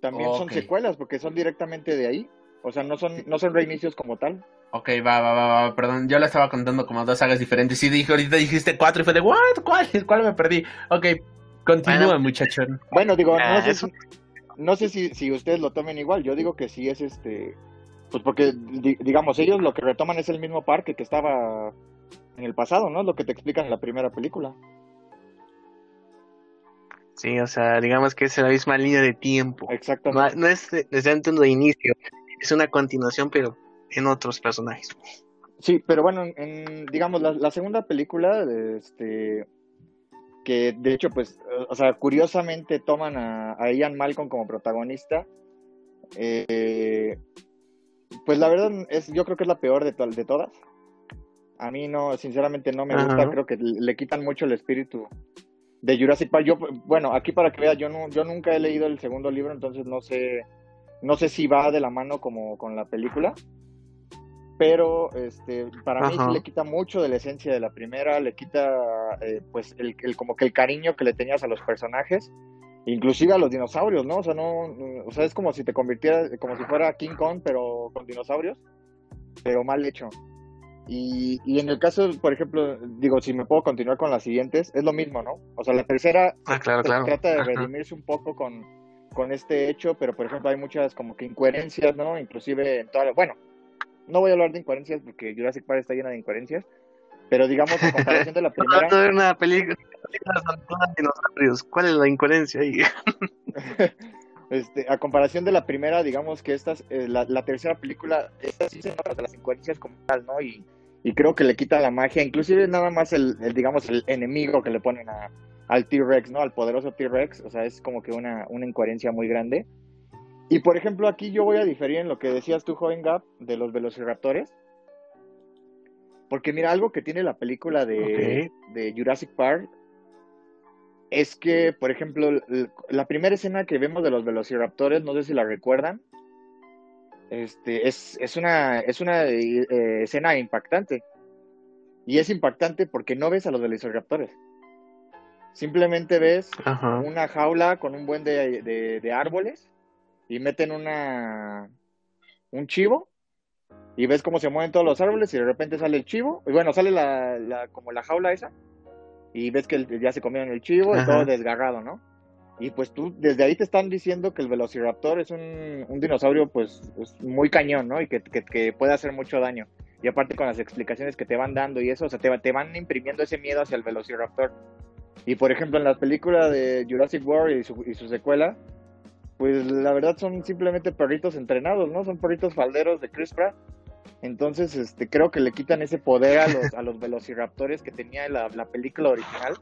también son secuelas porque son directamente de ahí. O sea, no son no son reinicios como tal. Ok, va, va, va, va, perdón, yo la estaba contando como dos sagas diferentes. Sí, dije, ahorita dijiste cuatro y fue de, ¿what? ¿Cuál? ¿Cuál me perdí? Ok, continúa, Bueno. muchachón. Bueno, digo, Ah, no sé, eso- si, no sé si, si ustedes lo tomen igual. Yo digo que sí es este. Pues porque, di- digamos, ellos lo que retoman es el mismo parque que estaba en el pasado, ¿no? Lo que te explican en la primera película. Sí, o sea, digamos que es la misma línea de tiempo. Exactamente. no es desde antes de inicio, es una continuación, pero en otros personajes. Sí, pero bueno, en, digamos, la, la segunda película, este. Que de hecho, pues, o sea, curiosamente toman a, a Ian Malcolm como protagonista. Eh, pues la verdad, es, yo creo que es la peor de, to- de todas. A mí no, sinceramente no me gusta, Ajá. creo que le quitan mucho el espíritu de Jurassic Park. Yo, bueno, aquí para que veas, yo no, yo nunca he leído el segundo libro, entonces no sé, no sé si va de la mano como con la película. Pero este, para mí Ajá. sí le quita mucho de la esencia de la primera, le quita eh, pues el, el- como que el cariño que le tenías a los personajes, inclusive a los dinosaurios, ¿no? O sea, no, o sea, es como si te convirtieras, como si fuera King Kong, pero con dinosaurios, pero mal hecho. Y, y en el caso, por ejemplo, digo, si me puedo continuar con las siguientes, es lo mismo, ¿no? O sea, la tercera Ah, claro, claro. trata de redimirse un poco con, con este hecho, pero por ejemplo hay muchas como que incoherencias, ¿no? Inclusive en toda la- bueno, no voy a hablar de incoherencias porque Jurassic Park está llena de incoherencias, pero digamos en comparación de la No, primera, no una película dinosaurios. ¿Cuál es la incoherencia ahí? este, a comparación de la primera, digamos que esta, eh, la, la, tercera película, esta sí se de las incoherencias como tal, ¿no? Y, y creo que le quita la magia, inclusive nada más el, el digamos, el enemigo que le ponen a, al T-Rex, ¿no? Al poderoso T-Rex, o sea, es como que una, una incoherencia muy grande. Y por ejemplo, aquí yo voy a diferir en lo que decías tú, joven Gap, de los velociraptores. Porque mira, algo que tiene la película de, de Jurassic Park es que, por ejemplo, la primera escena que vemos de los velociraptores, no sé si la recuerdan, este, es, es una, es una eh, escena impactante. Y es impactante porque no ves a los velociraptores. Simplemente ves una jaula con un buen de, de, árboles y meten una un chivo y ves cómo se mueven todos los árboles y de repente sale el chivo y bueno sale la, la como la jaula esa y ves que ya se comieron el chivo y todo desgarrado no y pues tú desde ahí te están diciendo que el velociraptor es un, un dinosaurio pues, muy cañón no y que, que, que, puede hacer mucho daño y aparte con las explicaciones que te van dando y eso o sea te, te van imprimiendo ese miedo hacia el velociraptor y por ejemplo, en la película de Jurassic World y su, y su secuela, pues la verdad son simplemente perritos entrenados, ¿no? Son perritos falderos de Chris Pratt. Entonces, este, creo que le quitan ese poder a los, a los velociraptores que tenía la, la película original.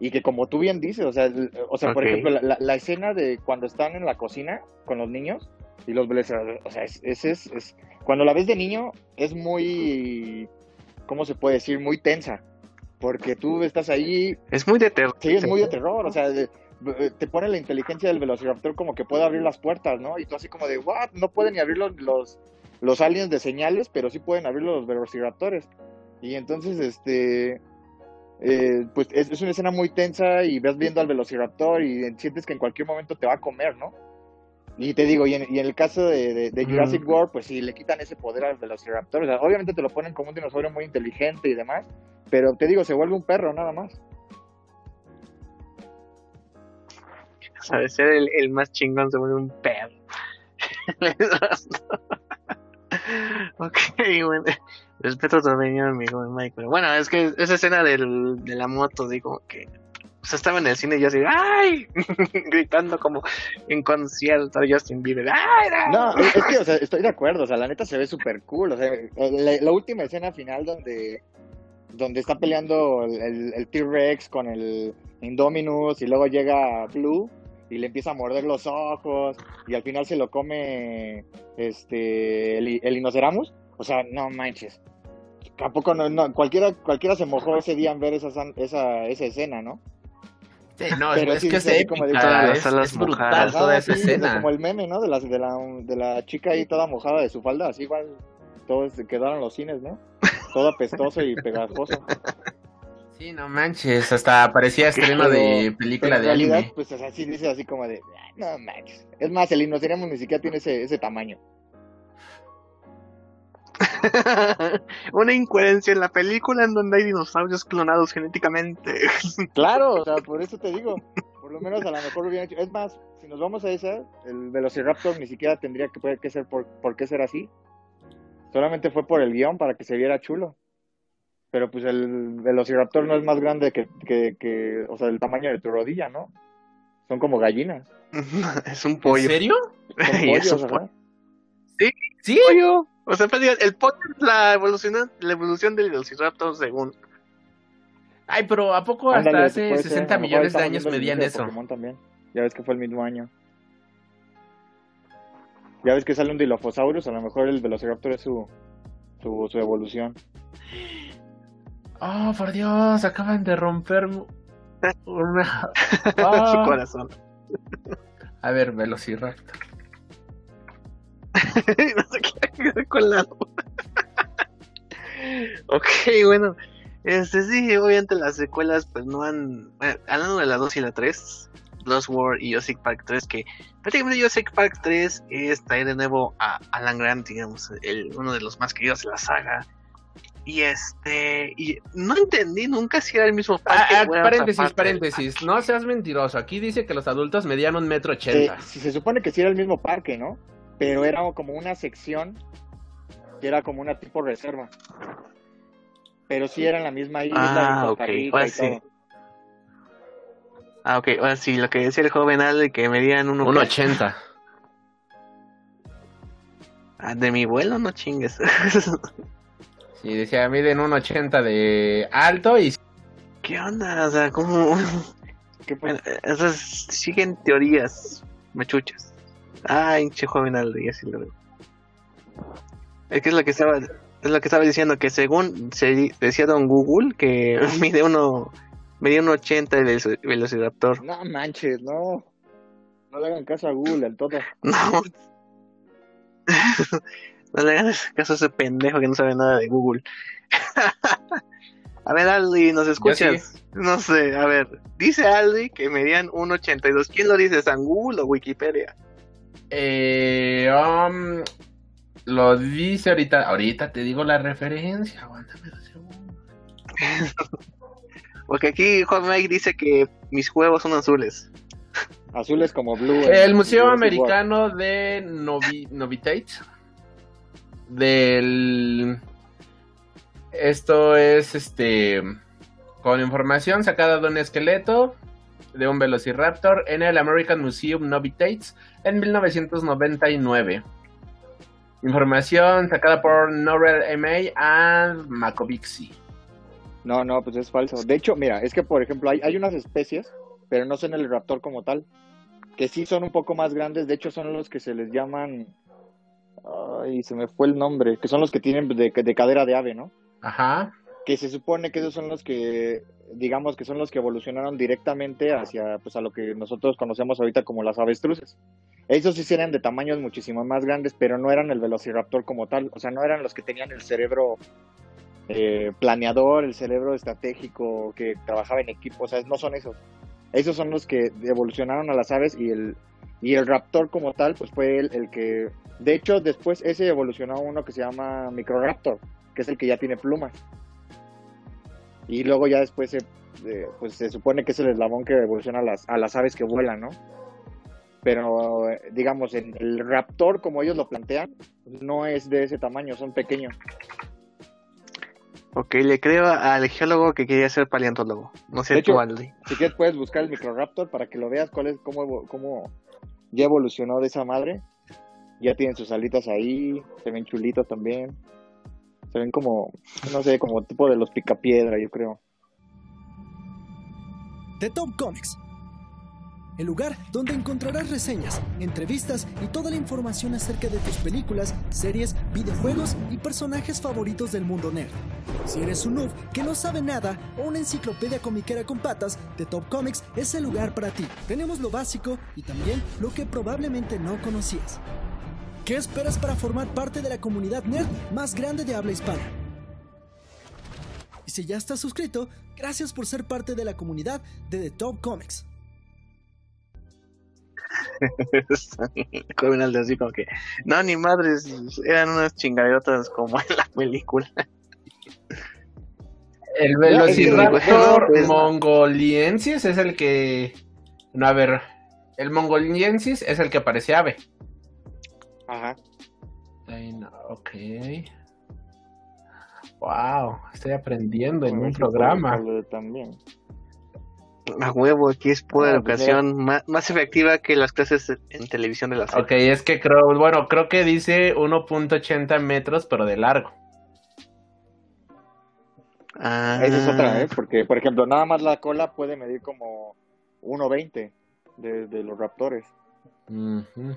Y que como tú bien dices, o sea, o sea por ejemplo, la, la, escena de cuando están en la cocina con los niños y los velociraptores, o sea, es, es, es, es, cuando la ves de niño es muy, ¿cómo se puede decir? Muy tensa porque tú estás ahí. Es muy de terror. Sí, es muy de terror, o sea, te pone la inteligencia del velociraptor como que puede abrir las puertas, ¿no? Y tú así como de, ¿what? No pueden ni abrir los, los, aliens de señales, pero sí pueden abrir los velociraptores. Y entonces, este. Eh, pues es, es, una escena muy tensa y ves viendo al velociraptor y sientes que en cualquier momento te va a comer, ¿no? Y te digo, y en, y en el caso de, de, Jurassic World, pues sí, le quitan ese poder al velociraptor. O sea, obviamente te lo ponen como un dinosaurio muy inteligente y demás, pero te digo, se vuelve un perro nada más. O sea, de ser el, el más chingón se vuelve un perro. ok, bueno. Respeto tu opinión, amigo Michael. Bueno, es que esa escena de la moto, digo que sea, estaba en el cine y yo así, ¡ay! gritando como en concierto Justin Bieber. ¡Ay, no! no, es que, o sea, estoy de acuerdo, o sea, la neta se ve súper cool, o sea, la, última escena final donde, donde está peleando el, el T-Rex con el Indominus y luego llega Blue y le empieza a morder los ojos y al final se lo come este el, el Inoceramus, o sea, no manches. Tampoco no, no, cualquiera, cualquiera se mojó ese día en ver esa, esa, esa escena, ¿no? Sí, no, pero es, que como de, es, es brutal toda esa escena. Como el meme, ¿no? De la, de, la, de la chica ahí toda mojada de su falda, así igual todos quedaron los cines, ¿no? Todo apestoso y pegajoso. Sí, no manches, hasta parecía estreno de película de anime. Pues así dice así como de, no manches. Es más, el Inoceremus ni siquiera tiene ese, ese tamaño. Una incoherencia en la película en donde hay dinosaurios clonados genéticamente. claro, o sea, por eso te digo. Por lo menos a lo mejor hubieran hecho. Es más, si nos vamos a esa, el Velociraptor ni siquiera tendría que, que ser por, por qué ser así. Solamente fue por el guion para que se viera chulo. Pero pues el Velociraptor no es más grande que, que, que o sea, el tamaño de tu rodilla, ¿no? Son como gallinas. es un pollo. ¿En serio? Son Sí, sí. Pollo. O sea, pues, el pollo es la evolución, la evolución del velociraptor según. Ay, pero ¿a poco hasta hace 60 millones de años medían eso? también. Ya ves que fue el mismo año. Ya ves que sale un Dilophosaurus, a lo mejor el Velociraptor es su, su, su evolución. Oh, por Dios, acaban de romper una... su corazón. A ver, Velociraptor. no sé qué con la ok, bueno. Este sí, obviamente las secuelas pues no han... hablando de la 2 y la 3, Lost World y Jurassic Park 3, que prácticamente Jurassic Park 3 es traer de nuevo a Alan Grant, digamos, el, uno de los más queridos de la saga. Y este, y no entendí nunca si era el mismo parque. Ah, ah, paréntesis, paréntesis, no seas mentiroso. Aquí dice que los adultos medían un metro ochenta. si se supone que sí era el mismo parque, ¿no? pero era como una sección que era como una tipo reserva. Pero sí era en la misma isla ah, ok, pues sí. Ah, ok. Ahora sí, lo que decía el joven Aldi que medían uno... 1.80. Ah, de mi vuelo, no chingues. Sí, decía, miden 1.80 de alto y ¿Qué onda? O sea, ¿cómo...? ¿Qué Bueno, pasa? esas siguen teorías machuchas. Ay, che joven Aldi, así lo veo. Es que es lo que estaba, es lo que estaba diciendo, que según se decía Don Google, que mide uno, medía uno 80 el velo- velociraptor. No manches, no. No le hagan caso a Google, al todo. No. no le hagan caso a ese pendejo que no sabe nada de Google. a ver, Aldi, ¿nos escuchas? No sé, a ver. Dice Aldi que medían 1.82. ¿Quién lo dice? ¿San Google o Wikipedia? Eh, um, lo dice ahorita. Ahorita te digo la referencia. Aguántame dos segundos. Porque aquí Juan Mike dice que mis huevos son azules. Azules como blue. El Museo Americano de Novi Novitate. Del. Esto es este. Con información sacada de un esqueleto de un Velociraptor en el American Museum Novitates en 1999. Información sacada por Norrell M.A. and Macovixi. No, no, pues es falso. De hecho, mira, es que por ejemplo hay, hay unas especies, pero no son el raptor como tal, que sí son un poco más grandes. De hecho, son los que se les llaman. Ay, se me fue el nombre. Que son los que tienen de, de cadera de ave, ¿no? Ajá. Que se supone que esos son los que, digamos que son los que evolucionaron directamente hacia, pues a lo que nosotros conocemos ahorita como las avestruces. Esos sí eran de tamaños muchísimo más grandes, pero no eran el velociraptor como tal. O sea, no eran los que tenían el cerebro eh, planeador, el cerebro estratégico, que trabajaba en equipo, o sea, no son esos. Esos son los que evolucionaron a las aves y el, y el raptor como tal, pues fue el, el que... De hecho, después ese evolucionó a uno que se llama Microraptor, que es el que ya tiene plumas. Y luego ya después se, eh, pues se supone que es el eslabón que evoluciona a las, a las aves que vuelan, ¿no? Pero, eh, digamos, en el raptor, como ellos lo plantean, no es de ese tamaño, son pequeños. Ok, le creo al geólogo que quería ser paleontólogo. No sé De tú, hecho- Aldi. Si quieres puedes buscar el Microraptor para que lo veas cuál es, cómo, cómo ya evolucionó de esa madre. Ya tienen sus alitas ahí, se ven chulitos también. Se ven como, no sé, como tipo de los picapiedra, yo creo. The Top Comics. El lugar donde encontrarás reseñas, entrevistas y toda la información acerca de tus películas, series, videojuegos y personajes favoritos del mundo nerd. Si eres un noob que no sabe nada o una enciclopedia comiquera con patas, The Top Comics es el lugar para ti. Tenemos lo básico y también lo que probablemente no conocías. ¿Qué esperas para formar parte de la comunidad nerd más grande de habla hispana? Y si ya estás suscrito, gracias por ser parte de la comunidad de The Top Comics. Joven Aldi así como que... No, ni madres, eran unas chingaderotas como en la película. El No, Velociraptor pues- mongoliensis es el que. No, a ver. El mongoliensis es el que parece ave. Ajá. Ay, no, Ok. Wow, estoy aprendiendo en un programa. También. A huevo, aquí es pura Ah, pues educación más, más efectiva que las clases en televisión de la Ok, es que creo, bueno, creo que dice 1.80 metros, pero de largo. Ah, Esa es otra, ¿eh? Porque, por ejemplo, nada más la cola puede medir como 1.20 de, de los raptores. Ujú.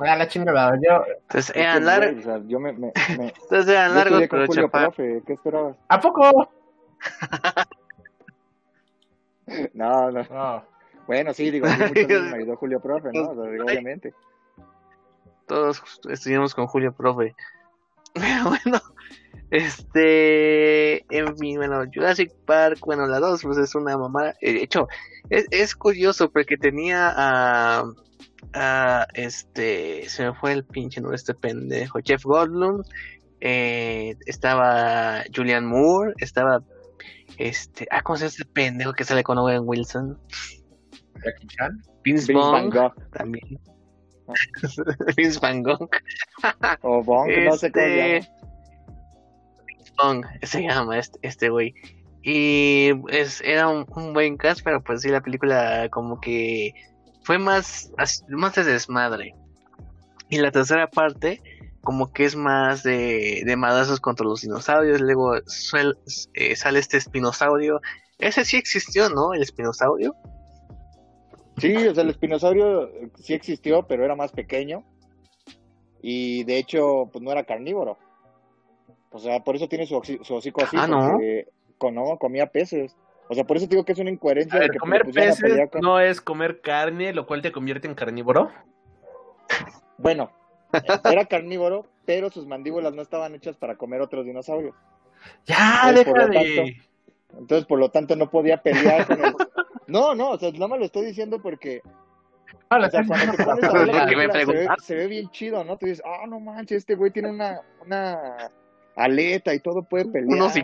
Ah, la chingada, yo. Entonces eran largos, o sea, yo me, me, me- entonces eran largos pero. Profe, ¿qué esperabas? ¿A poco? No, no. Oh, Bueno, sí, digo, me ayudó Julio Profe, ¿no? O sea, digo, obviamente. Todos estudiamos con Julio Profe. Pero bueno, este, en fin, bueno, Jurassic Park, bueno, la 2, pues es una mamada. Eh, De hecho, es, es curioso porque tenía a, a, este, se me fue el pinche nombre de este pendejo, Jeff Goldblum, eh, estaba Julian Moore, estaba, este, ah, ¿cómo se llama este pendejo que sale con Owen Wilson? Jackie Chan. Vince Vince Van Vaughn, Gogh también. Vince Van Gogh. o Bong, no sé cómo se Este, llama. Vaughn, se llama este, este güey. Y es, era un, buen cast, pero pues sí, la película como que fue más, más de desmadre. Y la tercera parte, como que es más de, de madrazos contra los dinosaurios. Luego suel- eh, sale este espinosaurio. Ese sí existió, ¿no? El espinosaurio. Sí, o sea, el espinosaurio eh, sí existió, pero era más pequeño. Y de hecho, pues no era carnívoro. O sea, por eso tiene su, su hocico así. Ah, ¿no? porque con- no, comía peces. O sea, por eso te digo que es una incoherencia A de ver, que comer a peces con- no es comer carne, lo cual te convierte en carnívoro. Bueno, era carnívoro, pero sus mandíbulas no estaban hechas para comer otros dinosaurios. Ya, por deja de. Entonces, por lo tanto, no podía pelear con el... No, no, o sea, no me lo estoy diciendo porque Ah, O sea, cuando te pones a para ver la Porque me película, se ve, preguntaste. se ve bien chido, ¿no? Tú dices, ah, no manches, este güey tiene una, una aleta y todo puede pelear. Unos.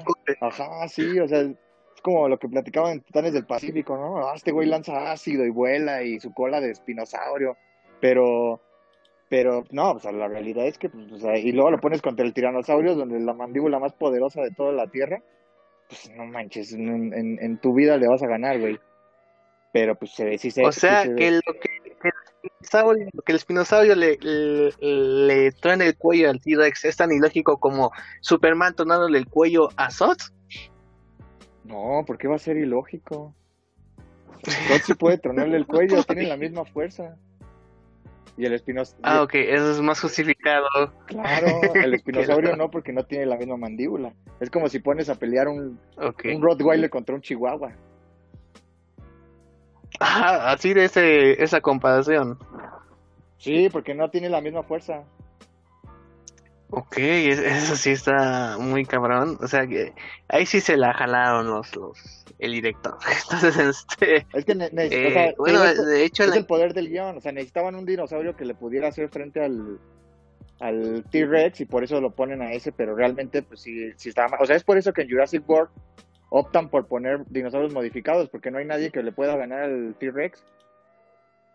Ajá, sí, o sea, es como lo que platicaban en Titanes del Pacífico, ¿no? Ah, este güey lanza ácido y vuela y su cola de espinosaurio, pero, pero, no, o sea, la realidad es que, pues, o sea, y luego lo pones contra el tiranosaurio, donde la mandíbula más poderosa de toda la Tierra, pues no manches, en, en, en tu vida le vas a ganar, güey. Pero pues se ve, sí se O sea, sí se que lo que, que el que el espinosaurio le, le, el cuello al T-Rex es tan ilógico como Superman tronándole el cuello a Zod. No, ¿por qué va a ser ilógico? Scott sí puede tronarle el cuello, tienen la misma fuerza. Y el espinosaurio, Ah, ok, eso es más justificado. claro, el espinosaurio no, porque no tiene la misma mandíbula. Es como si pones a pelear un, Ok. un Rottweiler contra un Chihuahua. Ah, así de ese, esa comparación. Sí, porque no tiene la misma fuerza. Ok, es- eso sí está muy cabrón. O sea que ahí sí se la jalaron los, los el director. Entonces, este, Es que eh, o sea, te bueno, esto- de hecho, es la- el poder del guion. O sea, necesitaban un dinosaurio que le pudiera hacer frente al, al T-Rex y por eso lo ponen a ese, pero realmente, pues sí, sí estaba mal. O sea, es por eso que en Jurassic World optan por poner dinosaurios modificados, porque no hay nadie que le pueda ganar al T-Rex.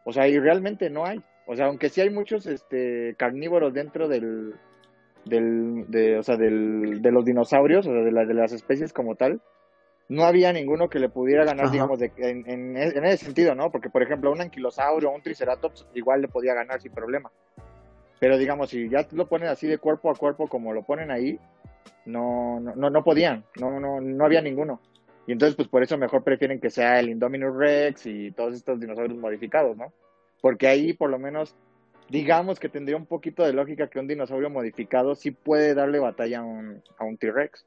O sea, y realmente no hay. O sea, aunque sí hay muchos este, carnívoros dentro del, del, de, o sea, del, de los dinosaurios, o sea, de, la- de las especies como tal, no había ninguno que le pudiera ganar, Ajá. digamos, de- en, en, en ese sentido, ¿no? Porque, por ejemplo, un anquilosaurio o un triceratops igual le podía ganar sin problema. Pero, digamos, si ya lo ponen así de cuerpo a cuerpo como lo ponen ahí, no, no, no, no podían, no, no, no había ninguno. Y entonces, pues por eso mejor prefieren que sea el Indominus Rex y todos estos dinosaurios modificados, ¿no? Porque ahí, por lo menos, digamos que tendría un poquito de lógica que un dinosaurio modificado sí puede darle batalla a un, a un T-Rex.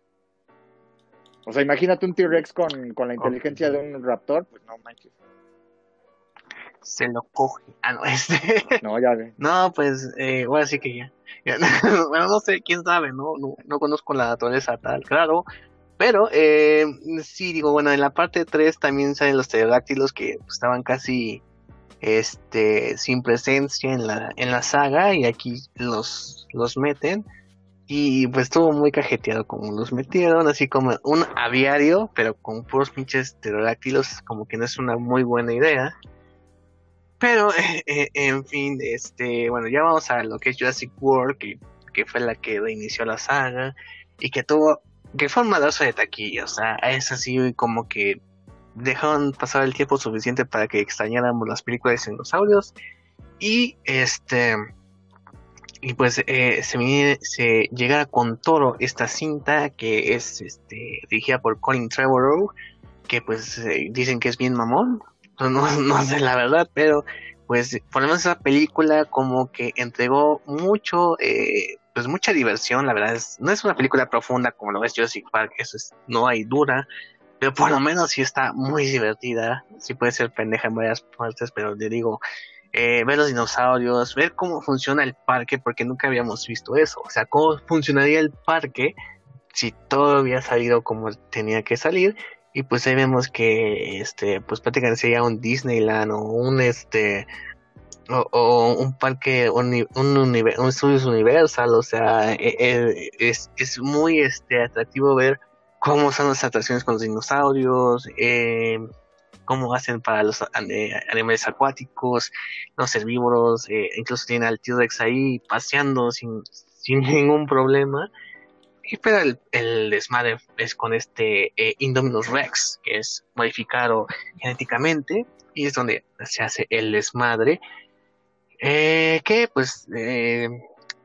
O sea, imagínate un T-Rex con, con la inteligencia de un raptor, pues no manches. se lo coge. Ah, no, este. No, ya ve. No, pues, eh, ahora sí que ya. Bueno, no sé, quién sabe, ¿no? No, no conozco la naturaleza tal, claro. Pero, eh, sí, digo, bueno, en la parte 3 también salen los pterodáctilos que estaban casi este sin presencia en la, en la saga y aquí los, los meten. Y pues estuvo muy cajeteado como los metieron, así como un aviario, pero con puros pinches pterodáctilos, como que no es una muy buena idea. Pero, eh, en fin, este, bueno, ya vamos a lo que es Jurassic World, que, que fue la que reinició la saga, y que tuvo, que fue un madrazo de taquilla, o sea, es así como que dejaron pasar el tiempo suficiente para que extrañáramos las películas de dinosaurios, y este, y pues eh, se, viene- se llega con Toro esta cinta que es este, dirigida por Colin Trevorrow, que pues eh, dicen que es bien mamón, no, no, sé la verdad, pero pues por lo menos esa película como que entregó mucho, eh, pues mucha diversión, la verdad no es una película profunda como lo es Jurassic Park, eso es, no hay dura, pero por lo menos sí está muy divertida, sí puede ser pendeja en varias partes, pero le digo, eh, ver los dinosaurios, ver cómo funciona el parque, porque nunca habíamos visto eso, o sea, cómo funcionaría el parque si todo había salido como tenía que salir, y pues ahí vemos que este pues prácticamente sería un Disneyland o un este o, un parque un, un Studios Universal o sea e- e- es, es muy este atractivo ver cómo son las atracciones con los dinosaurios eh, cómo hacen para los eh, animales acuáticos los herbívoros eh, incluso tienen al T-Rex ahí paseando sin sin ningún problema pero el, el desmadre es con este eh, Indominus Rex, que es modificado genéticamente, y es donde se hace el desmadre. Eh, que pues eh,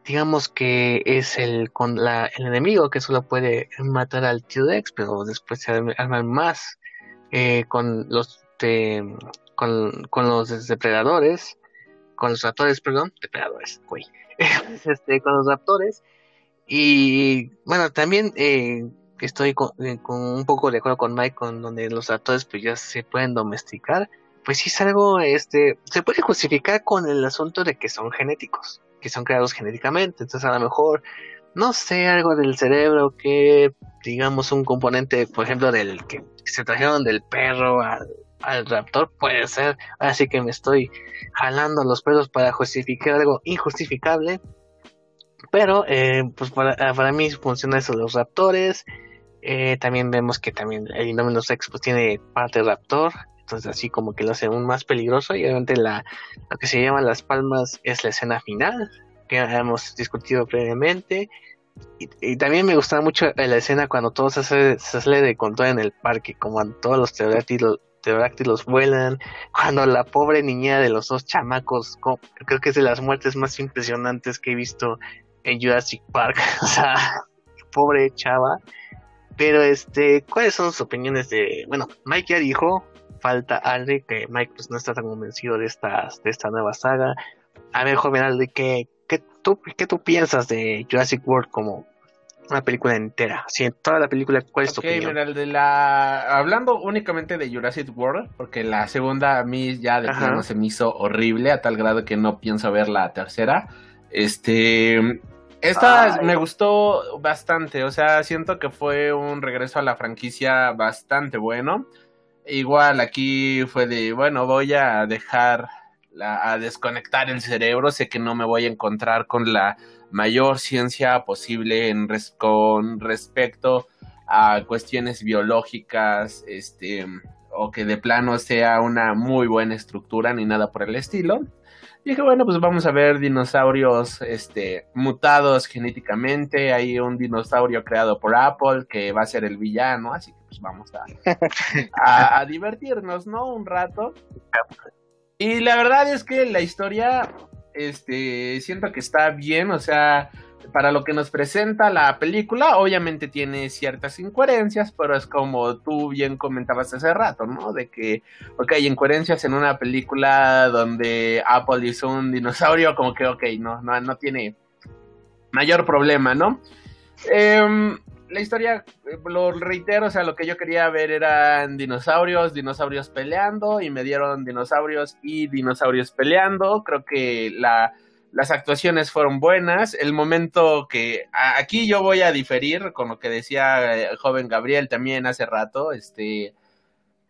digamos que es el con la, el enemigo que solo puede matar al T-Rex, pero después se arman más con los con, con los depredadores, con los raptores, perdón, depredadores, güey, este, con los raptores y bueno, también eh, estoy eh, con, un poco de acuerdo con Mike, con donde los raptores pues ya se pueden domesticar. Pues sí es algo, este, se puede justificar con el asunto de que son genéticos, que son creados genéticamente. Entonces a lo mejor, no sé, algo del cerebro que, digamos, un componente, por ejemplo, del que se trajeron del perro al, al raptor, puede ser. Así que me estoy jalando los pelos para justificar algo injustificable. Pero, eh, pues para, para, mí funciona eso de los raptores. Eh, también vemos que también el Indominus Rex pues tiene parte raptor. Entonces así como que lo hace aún más peligroso. Y obviamente la, lo que se llama las palmas es la escena final. Que hemos discutido previamente. Y, también me gustaba mucho la escena cuando todo se sale de control en el parque, como todos los pterodáctilos, pterodáctilos vuelan, cuando la pobre niña de los dos chamacos, creo que es de las muertes más impresionantes que he visto en Jurassic Park, o sea, pobre chava. Pero este, ¿cuáles son sus opiniones de, bueno, Mike ya dijo, falta Aldi, que Mike pues no está tan convencido de esta, de esta nueva saga. A ver, joven Aldi, ¿qué, qué, tú, ¿qué tú piensas de Jurassic World como una película entera? Si en toda la película, ¿cuál es tu opinión? Mira, el de la... Hablando únicamente de Jurassic World, porque la segunda a mí ya de plano se me hizo horrible, a tal grado que no pienso ver la tercera. Este... Esta Ay. me gustó bastante, o sea, siento que fue un regreso a la franquicia bastante bueno. Igual aquí fue de, bueno, voy a dejar, la, a desconectar el cerebro, sé que no me voy a encontrar con la mayor ciencia posible en res, con respecto a cuestiones biológicas, este, o que de plano sea una muy buena estructura ni nada por el estilo. Dije, bueno, pues vamos a ver dinosaurios este, mutados genéticamente. Hay un dinosaurio creado por Apple que va a ser el villano, así que pues vamos a, a, a divertirnos, ¿no? Un rato. Y la verdad es que la historia, este, siento que está bien, o sea, para lo que nos presenta la película, obviamente tiene ciertas incoherencias, pero es como tú bien comentabas hace rato, ¿no? De que, ok, incoherencias en una película donde Apple hizo un dinosaurio, como que, ok, no, no, no tiene mayor problema, ¿no? Eh, la historia, lo reitero, o sea, lo que yo quería ver eran dinosaurios, dinosaurios peleando, y me dieron dinosaurios y dinosaurios peleando. Creo que la las actuaciones fueron buenas. El momento que aquí yo voy a diferir con lo que decía el joven Gabriel también hace rato, este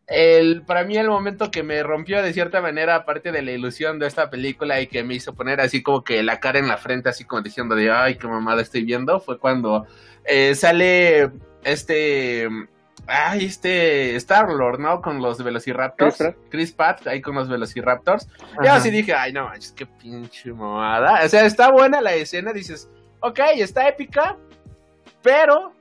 el para mí el momento que me rompió de cierta manera aparte de la ilusión de esta película y que me hizo poner así como que la cara en la frente así como diciendo de ay qué mamada estoy viendo fue cuando eh, sale este ay, este Star-Lord, ¿no? Con los Velociraptors. Chris, Chris Pratt, ahí con los Velociraptors. Ajá. Yo así dije, ay, no manches, qué pinche mamada. O sea, está buena la escena, dices, ok, está épica, pero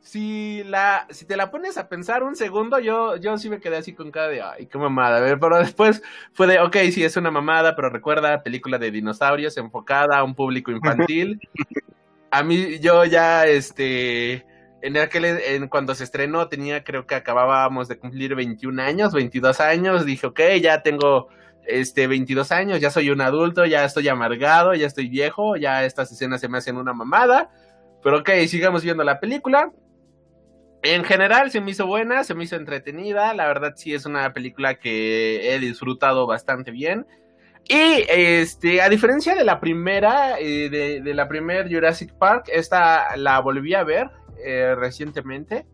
si la si te la pones a pensar un segundo, yo, yo sí me quedé así con cara de, ay, qué mamada. A ver, pero después fue de, ok, sí, es una mamada, pero recuerda, película de dinosaurios enfocada a un público infantil. a mí, yo ya, este en aquel en, cuando se estrenó tenía creo que acabábamos de cumplir 21 años, 22 años, dije, ok, ya tengo este 22 años, ya soy un adulto, ya estoy amargado, ya estoy viejo, ya estas escenas se me hacen una mamada, pero ok, sigamos viendo la película. En general se me hizo buena, se me hizo entretenida, la verdad sí es una película que he disfrutado bastante bien. Y este, a diferencia de la primera, eh, de, de la primera Jurassic Park, esta la volví a ver eh, recientemente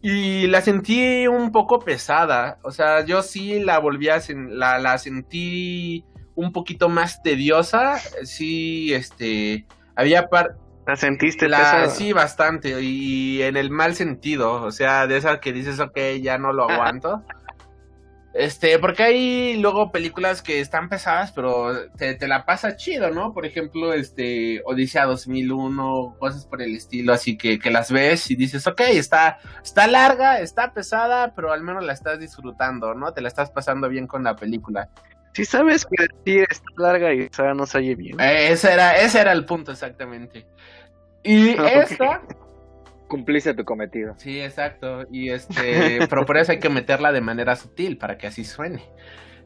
y la sentí un poco pesada. O sea, yo sí la volví a la, la sentí un poquito más tediosa. Sí, este, había par ¿La sentiste la, pesada? Sí, bastante. Y en el mal sentido. O sea, de esa que dices, ok, ya no lo aguanto. Este, porque hay luego películas que están pesadas, pero te, te, la pasa chido, ¿no? Por ejemplo, este, Odisea 2001, cosas por el estilo, así que, que las ves y dices, ok, está, está larga, está pesada, pero al menos la estás disfrutando, ¿no? Te la estás pasando bien con la película. Si sabes que sí está larga y o no se oye bien. Eh, ese, era, ese era el punto, exactamente. Y esta cumpliste tu cometido. Sí, exacto. Y este, pero por eso hay que meterla de manera sutil para que así suene.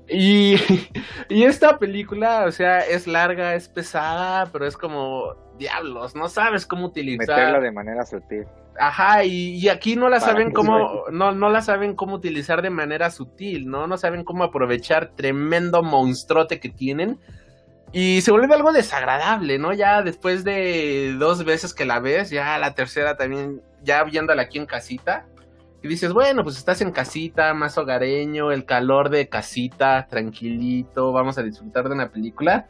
Y, y esta película, o sea, es larga, es pesada, pero es como diablos, no sabes cómo utilizar. Meterla de manera sutil. Ajá, y, y aquí no la saben cómo, no, no la saben cómo utilizar de manera sutil, ¿no? No saben cómo aprovechar tremendo monstruote que tienen y se vuelve algo desagradable, ¿no? Ya después de dos veces que la ves, ya la tercera también, ya viéndola aquí en casita. Y dices, bueno, pues estás en casita, más hogareño, el calor de casita, tranquilito, vamos a disfrutar de una película.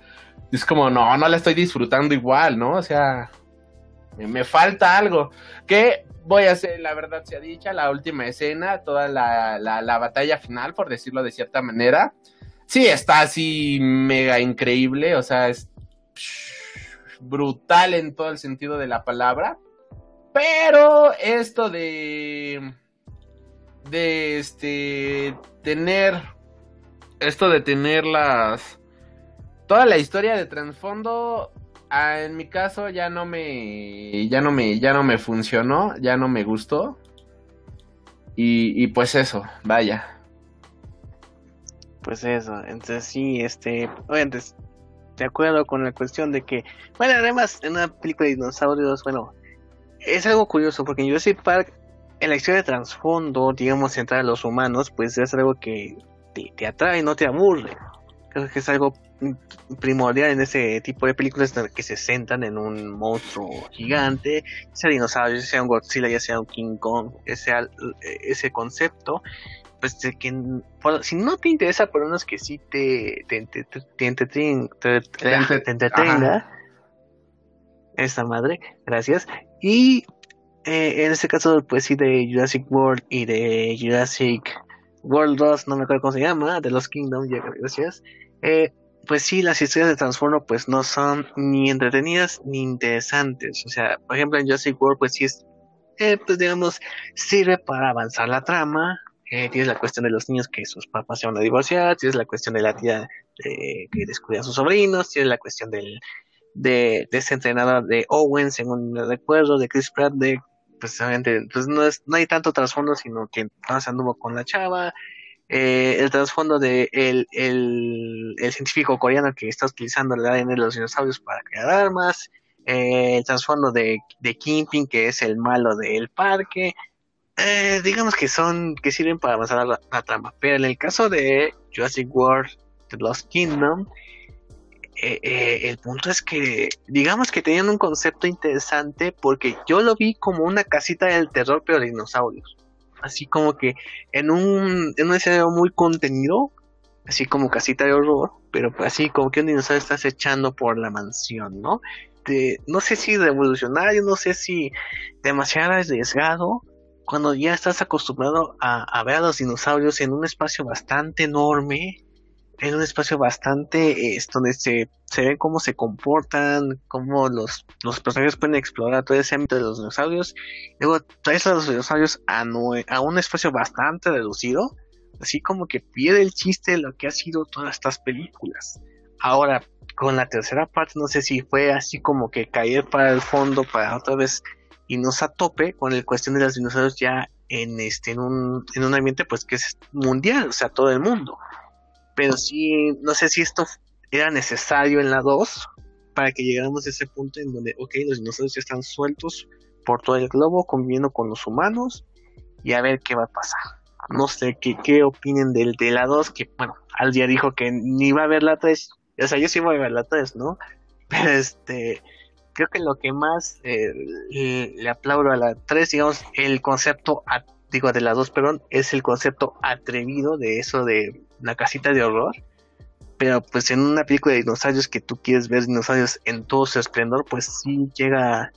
Y es como, no, no la estoy disfrutando igual, ¿no? O sea, me falta algo. Que voy a hacer, la verdad sea dicha, la última escena, toda la, la, la batalla final, por decirlo de cierta manera sí está así mega increíble, o sea, es brutal en todo el sentido de la palabra. Pero esto de de este tener esto de tener las toda la historia de trasfondo ah, en mi caso ya no me ya no me ya no me funcionó, ya no me gustó. Y, y pues eso, vaya pues eso, entonces sí, este, obviamente, de acuerdo con la cuestión de que, bueno, además, en una película de dinosaurios, bueno, es algo curioso, porque en Jurassic Park, en la historia de trasfondo, digamos, centrar a los humanos, pues es algo que te, te atrae, no te aburre. Creo que es algo primordial en ese tipo de películas que se centran en un monstruo gigante, sea dinosaurio, sea un Godzilla, ya sea un King Kong, ese, ese concepto pues de que si no te interesa por unos que sí te te, te, te, te entretenga esta madre gracias. Y eh, en este caso pues sí de Jurassic World y de Jurassic World 2 no me acuerdo cómo se llama de los Kingdom gracias. Eh, pues sí las historias de Transformo pues no son ni entretenidas ni interesantes. O sea por ejemplo en Jurassic World pues sí es eh, pues digamos sirve para avanzar la trama eh, tienes la cuestión de los niños que sus papás se van a divorciar, tienes la cuestión de la tía que descuida a sus sobrinos, tienes la cuestión del, de, ese entrenador de Owen, según recuerdo, de Chris Pratt, de, obviamente, pues no, es, no hay tanto trasfondo, sino que más anduvo con la chava, eh, el trasfondo de el, el, el, científico coreano que está utilizando el ADN de los dinosaurios para crear armas, eh, el trasfondo de, de Kingpin, que es el malo del parque, eh, digamos que son, que sirven para avanzar la, trama. Pero en el caso de Jurassic World The Lost Kingdom, eh, eh, el punto es que, digamos que tenían un concepto interesante porque yo lo vi como una casita del terror, pero de dinosaurios. Así como que en un, en un escenario muy contenido, así como casita de horror, pero así como que un dinosaurio está acechando por la mansión, ¿no? no sé si revolucionario, no sé si demasiado arriesgado, cuando ya estás acostumbrado a, ver a los dinosaurios en un espacio bastante enorme, en un espacio bastante donde se, se ven cómo se comportan, cómo los, los personajes pueden explorar todo ese ámbito de los dinosaurios. Luego traes a los dinosaurios a, a un espacio bastante reducido, así como que pierde el chiste de lo que ha sido todas estas películas. Ahora, con la tercera parte, no sé si fue así como que caer para el fondo para otra vez y nos a tope con el cuestión de los dinosaurios ya en este en un, en un ambiente pues que es mundial, o sea, todo el mundo. Pero sí, no sé si esto era necesario en la 2 para que llegáramos a ese punto en donde, ok, los dinosaurios ya están sueltos por todo el globo, conviviendo con los humanos y a ver qué va a pasar. No sé qué, qué opinen del de la 2, que bueno, Al día dijo que ni va a ver la 3, o sea, yo sí voy a ver la 3, ¿no? Pero este, creo que lo que más eh, le, aplaudo a la 3, digamos, el concepto, digo, de la 2, perdón, es el concepto atrevido de eso de la casita de horror. Pero pues en una película de dinosaurios que tú quieres ver dinosaurios en todo su esplendor, pues sí llega,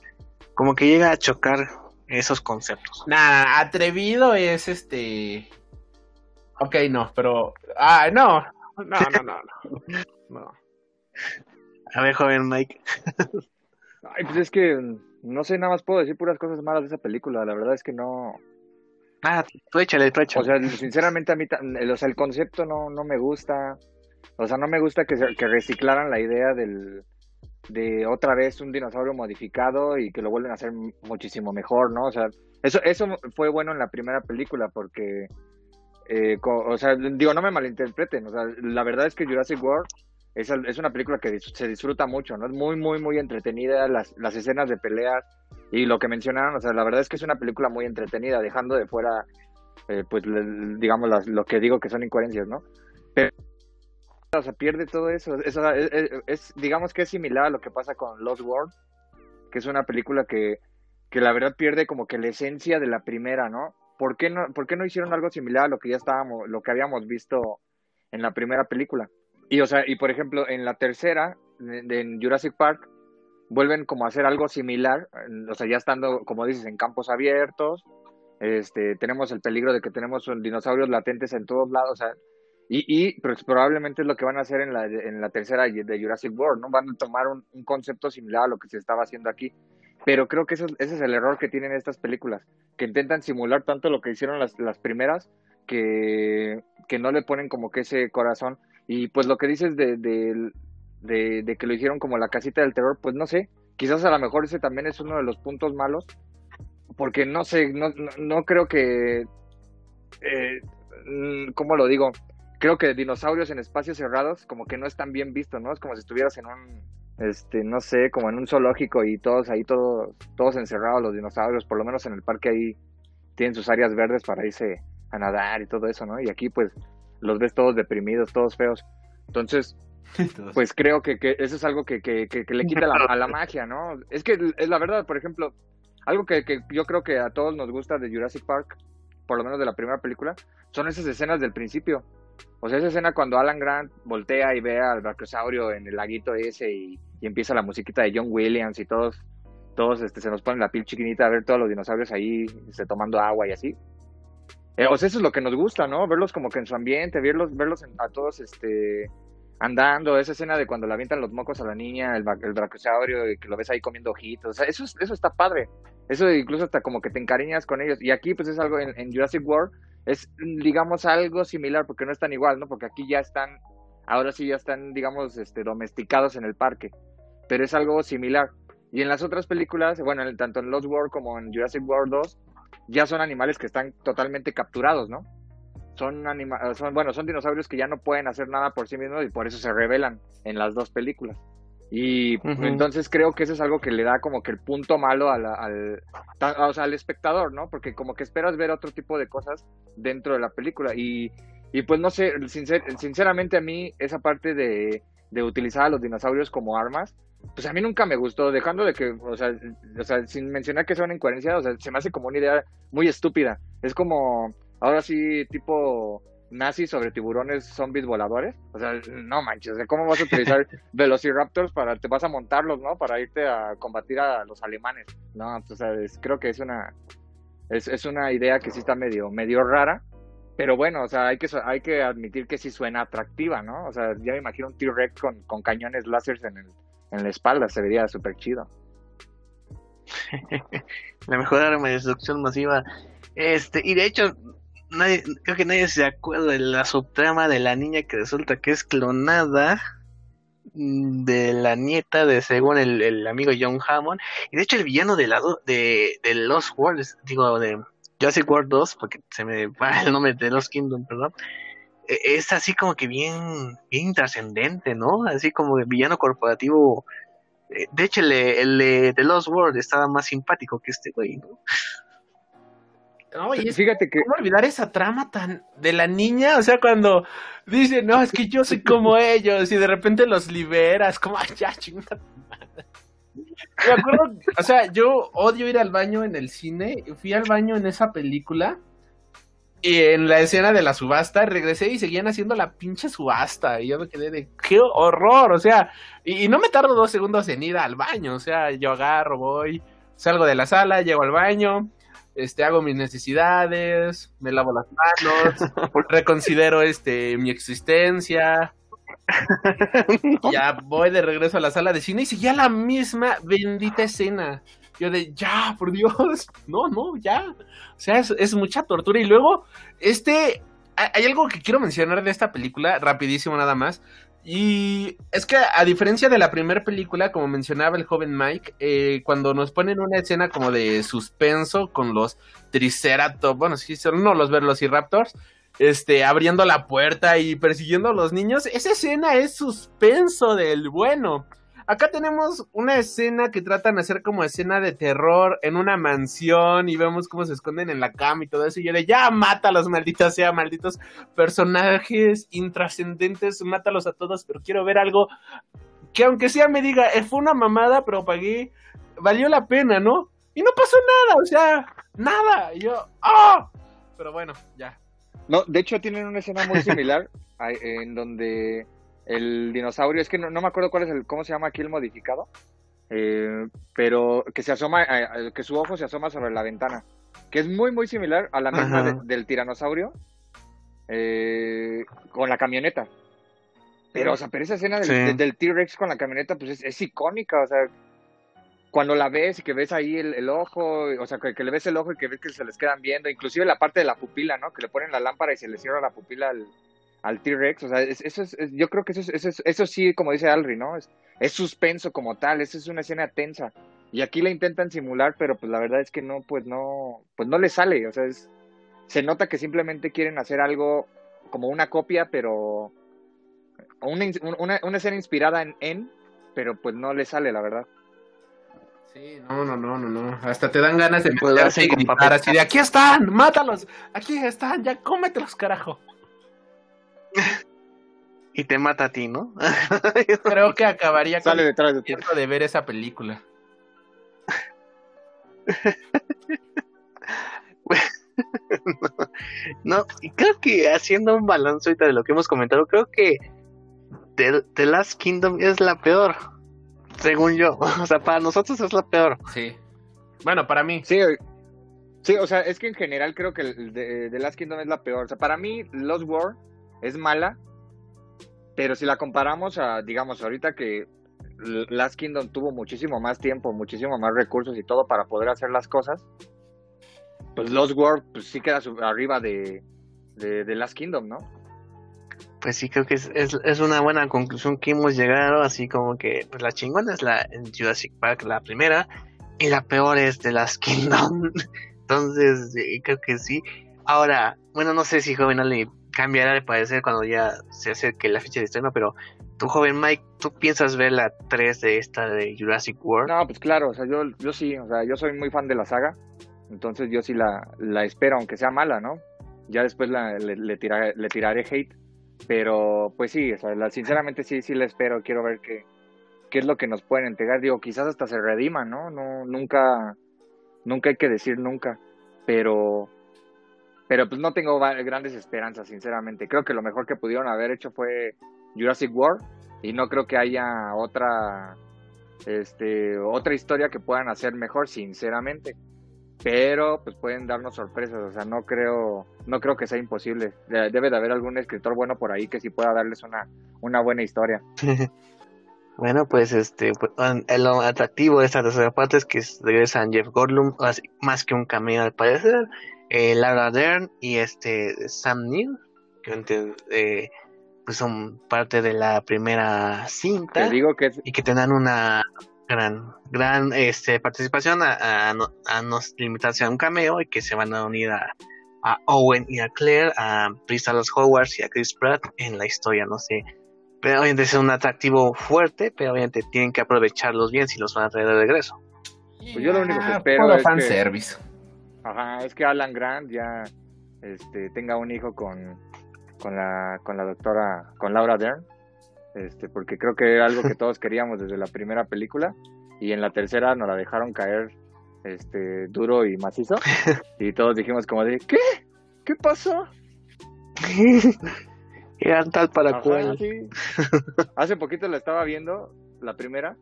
como que llega a chocar esos conceptos. Nada, atrevido es este... Ok, no, pero. Ah, no. No, no, no, no. no. A ver, joven Mike. Ay, pues es que no sé, nada más puedo decir puras cosas malas de esa película. La verdad es que no. Ah, tú échale, tú échale. O sea, sinceramente a mí, el, o sea, el concepto no, no me gusta. O sea, no me gusta que, que reciclaran la idea del, de otra vez un dinosaurio modificado y que lo vuelven a hacer muchísimo mejor, ¿no? O sea, eso, eso fue bueno en la primera película porque, eh, co- o sea, digo, no me malinterpreten, o sea, la verdad es que Jurassic World es, es una película que se disfruta mucho, ¿no? Es muy, muy, muy entretenida, las, las escenas de peleas y lo que mencionaron, o sea, la verdad es que es una película muy entretenida, dejando de fuera, eh, pues, le- digamos, las- lo que digo que son incoherencias, ¿no? Pero, o sea, pierde todo eso. Es- es- es- digamos que es similar a lo que pasa con Lost World, que es una película que, que la verdad pierde como que la esencia de la primera, ¿no? ¿Por qué no, por qué no hicieron algo similar a lo que ya estábamos, lo que habíamos visto en la primera película? Y, o sea, y por ejemplo, en la tercera, en Jurassic Park, vuelven como a hacer algo similar, o sea, ya estando, como dices, en campos abiertos, este, tenemos el peligro de que tenemos dinosaurios latentes en todos lados, y, y pues, probablemente es lo que van a hacer en la, en la tercera de Jurassic World, ¿no? Van a tomar un, un concepto similar a lo que se estaba haciendo aquí. Pero creo que eso, ese es el error que tienen estas películas, que intentan simular tanto lo que hicieron las, las primeras, que, que no le ponen como que ese corazón. Y pues lo que dices de, de, de, que lo hicieron como la casita del terror, pues no sé, quizás a lo mejor ese también es uno de los puntos malos, porque no sé, no, no, no creo que, eh, mm, ¿cómo lo digo? Creo que dinosaurios en espacios cerrados como que no están bien vistos, ¿no? Es como si estuvieras en un, este, no sé, como en un zoológico y todos ahí, todos, todos encerrados los dinosaurios, por lo menos en el parque ahí tienen sus áreas verdes para irse a nadar y todo eso, ¿no? Y aquí pues los ves todos deprimidos, todos feos. Entonces, pues creo que, que eso es algo que, que, que, que le quita la, a la magia, ¿no? Es que es la verdad, por ejemplo, algo que, que yo creo que a todos nos gusta de Jurassic Park, por lo menos de la primera película, son esas escenas del principio. O sea, esa escena cuando Alan Grant voltea y ve al brachiosaurio en el laguito ese y, y empieza la musiquita de John Williams y todos, todos este, se nos ponen la piel chiquinita a ver todos los dinosaurios ahí este, tomando agua y así. Eh, o sea, eso es lo que nos gusta, ¿no? Verlos como que en su ambiente, verlos, verlos a todos este, andando, esa escena de cuando le avientan los mocos a la niña, el, el brachiosaurio, y que lo ves ahí comiendo ojitos, o sea, eso, es- eso está padre. Eso incluso hasta como que te encariñas con ellos. Y aquí pues es algo en, Jurassic World, es digamos algo similar, porque no están igual, ¿no? Porque aquí ya están, ahora sí ya están, digamos, este, domesticados en el parque. Pero es algo similar. Y en las otras películas, bueno, en- tanto en Lost World como en Jurassic World 2, ya son animales que están totalmente capturados, ¿no? Son, anima son bueno, son dinosaurios que ya no pueden hacer nada por sí mismos y por eso se rebelan en las dos películas. Y entonces creo que eso es algo que le da como que el punto malo al, ta- o sea, al espectador, ¿no? Porque como que esperas ver otro tipo de cosas dentro de la película. Y, y pues no sé, sincer- sinceramente a mí esa parte de, de utilizar a los dinosaurios como armas, pues a mí nunca me gustó, dejando de que, o sea, o sea, sin mencionar que sea una incoherencia, o sea, se me hace como una idea muy estúpida. Es como, ahora sí, tipo nazi sobre tiburones zombies voladores. O sea, no manches, o sea, ¿cómo vas a utilizar velociraptors para, te vas a montarlos, ¿no? Para irte a combatir a los alemanes. No, o sea, es- creo que es una, es, es una idea que sí está medio, medio rara. Pero bueno, o sea, hay que, hay que admitir que sí suena atractiva, ¿no? O sea, ya me imagino un T-Rex con, con cañones láseres en, el, en la espalda, se vería súper chido. La mejor arma de destrucción masiva. Este, y de hecho, nadie, creo que nadie se acuerda de la subtrama de la niña que resulta que es clonada mm, de la nieta de según el, el amigo John Hammond. Y de hecho el villano de la de, de Lost Worlds, digo de Jurassic World 2, porque se me va el nombre de Lost Kingdom, perdón. e- Es así como que bien, bien trascendente, ¿no? Así como el villano corporativo. Eh, De hecho, el, de- el de The Lost World estaba más simpático que este güey, ¿no? No, y es Fíjate que, ¿Cómo olvidar esa trama tan de la niña? O sea, cuando dice, no, es que yo soy como ellos, y de repente los liberas, como, ay, ya, chingada. Madre". Me acuerdo, o sea, yo odio ir al baño en el cine. Fui al baño en esa película. Y en la escena de la subasta regresé y seguían haciendo la pinche subasta. Y yo me quedé de qué horror. O sea, y, y no me tardo dos segundos en ir al baño. O sea, yo agarro, voy, salgo de la sala, llego al baño, este, hago mis necesidades, me lavo las manos, reconsidero este mi existencia. Ya voy de regreso a la sala de cine y seguía la misma bendita escena. Yo de, ya, por Dios, no, no, ya. O sea, es, mucha tortura. Y luego, este, hay algo que quiero mencionar de esta película, rapidísimo nada más. Y es que a diferencia de la primera película, como mencionaba el joven Mike, eh, cuando nos ponen una escena como de suspenso con los Triceratops, bueno, sí, son no los Velociraptors, este, abriendo la puerta y persiguiendo a los niños, esa escena es suspenso del bueno. Acá tenemos una escena que tratan de hacer como escena de terror en una mansión y vemos cómo se esconden en la cama y todo eso. Y yo de ya mátalos, malditos sea, malditos personajes intrascendentes, mátalos a todos, pero quiero ver algo que aunque sea me diga, eh, fue una mamada, pero pagué, valió la pena, ¿no? Y no pasó nada, o sea, nada. Y yo, ¡ah! Pero bueno, ya. No, de hecho tienen una escena muy similar en donde el dinosaurio, es que no, me acuerdo cuál es el, cómo se llama aquí el modificado, eh, pero que se asoma, eh, que su ojo se asoma sobre la ventana, que es muy, muy similar a la misma del tiranosaurio eh, con la camioneta. Pero, o sea, pero esa escena del, T-Rex con la camioneta, pues es, icónica, o sea, cuando la ves y que ves ahí el, ojo, o sea, que, que, le ves el ojo y que ves que se les quedan viendo, inclusive la parte de la pupila, ¿no? Que le ponen la lámpara y se le cierra la pupila al, al T-Rex, o sea, eso es, yo creo que eso, es, eso, sí, como dice Alri, ¿no? Es, es suspenso como tal, esa es una escena tensa. Y aquí la intentan simular, pero pues la verdad es que no, pues no, pues no le sale, o sea, es, se nota que simplemente quieren hacer algo como una copia, pero una, una, una escena inspirada en, en, pero pues no le sale, la verdad. Sí, no, no, no, no, no. Hasta te dan ganas de meterte y gritar así de aquí están, mátalos, aquí están, ya cómetelos, carajo y te mata a ti, ¿no? Creo que acabaría con detrás de, de ver esa película. no, creo que haciendo un balance ahorita de lo que hemos comentado, creo que The, Last Kingdom es la peor, según yo. O sea, para nosotros es la peor. Sí. Bueno, para mí. Sí, sí o sea, es que en general creo que The, Last Kingdom es la peor. O sea, para mí, Lost War es mala, pero si la comparamos a, digamos, ahorita que Last Kingdom tuvo muchísimo más tiempo, muchísimo más recursos y todo para poder hacer las cosas, pues Lost World pues sí queda arriba de, de, Last Kingdom, ¿no? Pues sí, creo que es, es, una buena conclusión que hemos llegado, así como que pues la chingona es la Jurassic Park, la primera, y la peor es de Last Kingdom. Entonces, creo que sí. Ahora, bueno, no sé si joven Ale cambiará de parecer cuando ya se acerque la fecha de estreno, pero tú, joven Mike, ¿tú piensas ver la 3 de esta de Jurassic World? No, pues claro, o sea, yo, yo sí, o sea, yo soy muy fan de la saga, entonces yo sí la, la espero, aunque sea mala, ¿no? Ya después la, le, le, le tiraré hate, pero pues sí, sinceramente sí, sí la espero, quiero ver qué, qué es lo que nos pueden entregar, digo, quizás hasta se redima, ¿no? No, nunca, nunca hay que decir nunca, pero pero pues no tengo grandes esperanzas, sinceramente. Creo que lo mejor que pudieron haber hecho fue Jurassic World y no creo que haya otra este otra historia que puedan hacer mejor, sinceramente. Pero pues pueden darnos sorpresas, o sea, no creo no creo que sea imposible. Debe de haber algún escritor bueno por ahí que sí pueda darles una una buena historia. Bueno, pues este, pues, lo atractivo de esta tercera parte es que regresan Jeff Goldblum, más que un cameo al parecer, eh, Laura Dern y este Sam Neill, que eh, pues son parte de la primera cinta digo que... y que tendrán una gran gran este participación a, no, limitarse a un cameo y que se van a unir a, Owen y a Claire, a Los Howard y a Chris Pratt en la historia, no sé. Pero obviamente es un atractivo fuerte, pero obviamente tienen que aprovecharlos bien si los van a traer de regreso. Pues yo lo único que espero es service. Ajá, es que Alan Grant ya este, tenga un hijo con, con, la, con la doctora, con Laura Dern, este, porque creo que era algo que todos queríamos desde la primera película y en la tercera nos la dejaron caer este, duro y macizo y todos dijimos como de, ¿qué? ¿Qué pasó? Eran tal para cual. Hace poquito la estaba viendo, la primera,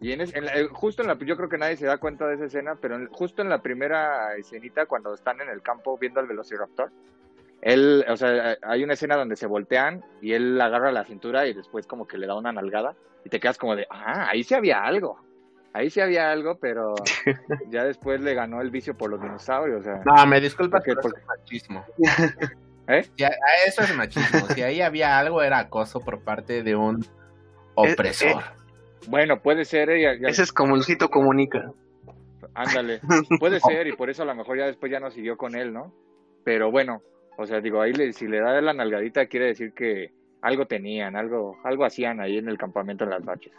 Y en, es- en la- eh, justo en la, yo creo que nadie se da cuenta de esa escena, pero en- justo en la primera escenita cuando están en el campo viendo al Velociraptor, él, o sea, hay una escena donde se voltean y él agarra la cintura y después como que le da una nalgada y te quedas como de, ah, ahí sí había algo. Ahí sí había algo, pero ya después le ganó el vicio por los dinosaurios. O sea, No, me disculpas, ¿Por qué? pero ¿Por es machismo. ¿Eh? Si a- a eso es machismo. Si ahí había algo, era acoso por parte de un opresor. Bueno, puede ser, eh, ya- ya- Ese es como Lucito comunica. ándale, puede ser y por eso a lo mejor ya después ya no siguió con él, ¿no? Pero bueno, o sea, digo, ahí le- si le da la nalgadita quiere decir que algo tenían, algo, algo hacían ahí en el campamento en las noches.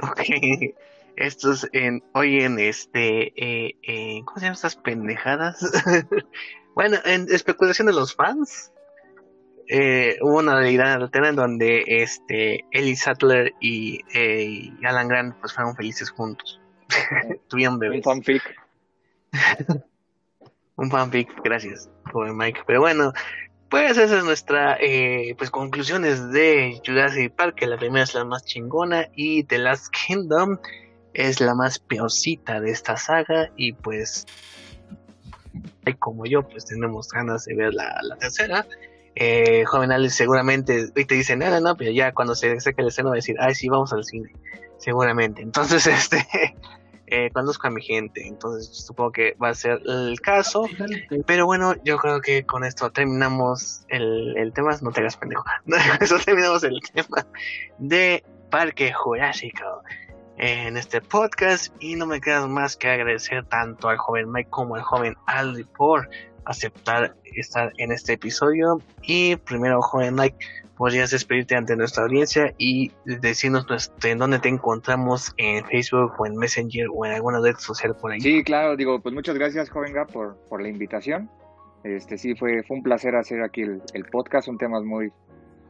Ok. Estos en, hoy en este, eh, eh, ¿cómo se llaman estas pendejadas? bueno, en especulación de los fans, eh, hubo una realidad alterna en donde este, Ellie Sattler y, eh, y Alan Grant pues fueron felices juntos. Tuvieron Un bebés. fanfic. Un fanfic, gracias, joven Mike. Pero bueno, pues esa es nuestra eh, pues conclusiones de Jurassic Park, que la primera es la más chingona y The Last Kingdom es la más peorcita de esta saga y pues y como yo pues tenemos ganas de ver la, tercera. Eh, joven Alex seguramente hoy te dice nada, no, pero ya cuando se saque el escena va a decir, ay sí, vamos al cine, seguramente. Entonces, este, eh, conozco a mi gente, entonces supongo que va a ser el caso. Pero bueno, yo creo que con esto terminamos el, el tema. No te hagas pendejo. Eso terminamos el tema de Parque Jurásico en este podcast. Y no me queda más que agradecer tanto al joven Mike como al joven Aldi por aceptar estar en este episodio. Y primero, joven Mike, podrías despedirte ante nuestra audiencia y decirnos en dónde te encontramos en Facebook o en Messenger o en alguna red social por ahí. Sí, claro, digo, pues muchas gracias, joven Gap, por, por la invitación. Este sí, fue, fue un placer hacer aquí el, el podcast, un tema muy,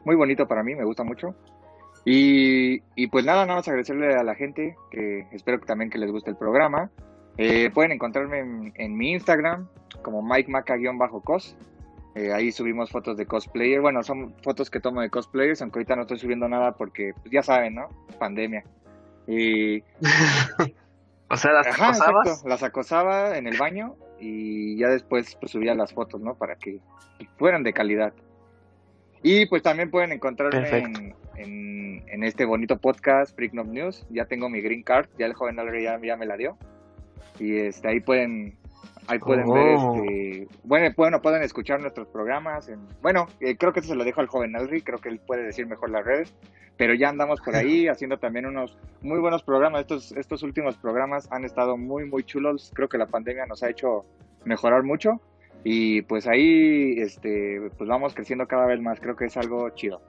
muy bonito para mí, me gusta mucho. Y, y pues nada, nada más agradecerle a la gente, que espero que también que les guste el programa. Eh, pueden encontrarme en, en mi Instagram como Mike Maca-cos. Eh, ahí subimos fotos de cosplayer. Bueno, son fotos que tomo de cosplayers, aunque ahorita no estoy subiendo nada porque, pues ya saben, ¿no? Pandemia. Y, O sea, las Ajá, acosabas. exacto. Las acosaba en el baño y ya después pues, subía las fotos, ¿no? Para que fueran de calidad. Y pues también pueden encontrarme en, en, en este bonito podcast, Freak Noob News. Ya tengo mi green card, ya el joven Alre ya, ya me la dio. Y este, ahí pueden, ahí pueden Oh. ver, este, bueno, bueno, pueden escuchar nuestros programas. En, bueno, eh, creo que eso se lo dejo al joven Alri, creo que él puede decir mejor las redes. Pero ya andamos por ahí haciendo también unos muy buenos programas. Estos, estos últimos programas han estado muy, muy chulos. Creo que la pandemia nos ha hecho mejorar mucho. Y pues ahí, este, pues vamos creciendo cada vez más. Creo que es algo chido.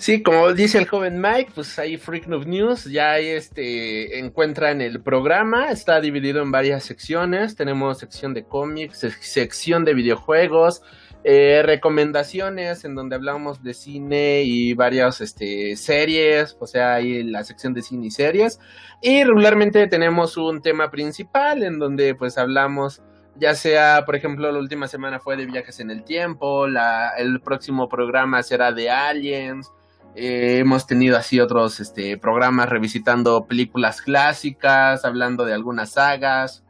Sí, como dice el joven Mike, pues ahí Freak News, ya este, encuentran el programa, está dividido en varias secciones, tenemos sección de cómics, sec- sección de videojuegos, eh, recomendaciones en donde hablamos de cine y varias este, series, o sea, ahí la sección de cine y series, y regularmente tenemos un tema principal en donde pues hablamos ya sea, por ejemplo, la última semana fue de viajes en el tiempo, la, el próximo programa será de aliens, eh, hemos tenido así otros este, programas revisitando películas clásicas, hablando de algunas sagas.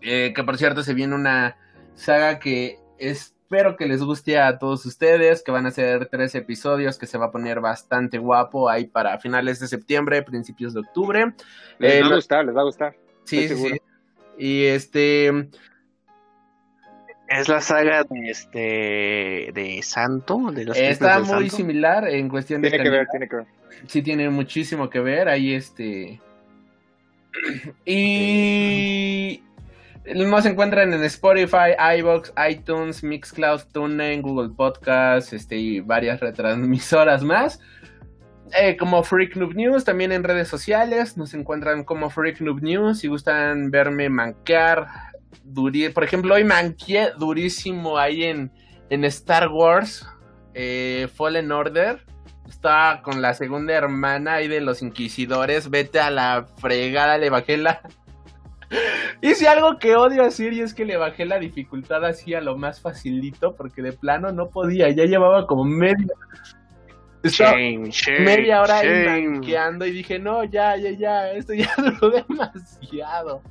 Eh, que por cierto se viene una saga que espero que les guste a todos ustedes, que van a ser tres episodios, que se va a poner bastante guapo ahí para finales de septiembre, principios de octubre. Les Eh, va a gustar, les va a gustar. Sí, sí. Y este, Es la saga de este de Santo, de los está muy Santo. similar en cuestión de Tiene que ver, tiene que ver. sí tiene muchísimo que ver ahí este y nos encuentran en Spotify, iBox, iTunes, Mixcloud, TuneIn, Google Podcast, este y varias retransmisoras más. Eh, como Freak Noob News, también en redes sociales nos encuentran como Freak Noob News. Si gustan verme manquear, duri- por ejemplo, hoy manqué durísimo ahí en, en Star Wars eh, Fallen Order. Estaba con la segunda hermana ahí de los inquisidores. Vete a la fregada, le bajé la. Hice algo que odio decir y es que le bajé la dificultad así a lo más facilito porque de plano no podía. Ya llevaba como media. Shame, shame, media hora ahí shame. manqueando y dije, no, ya, ya, ya, esto ya duró demasiado.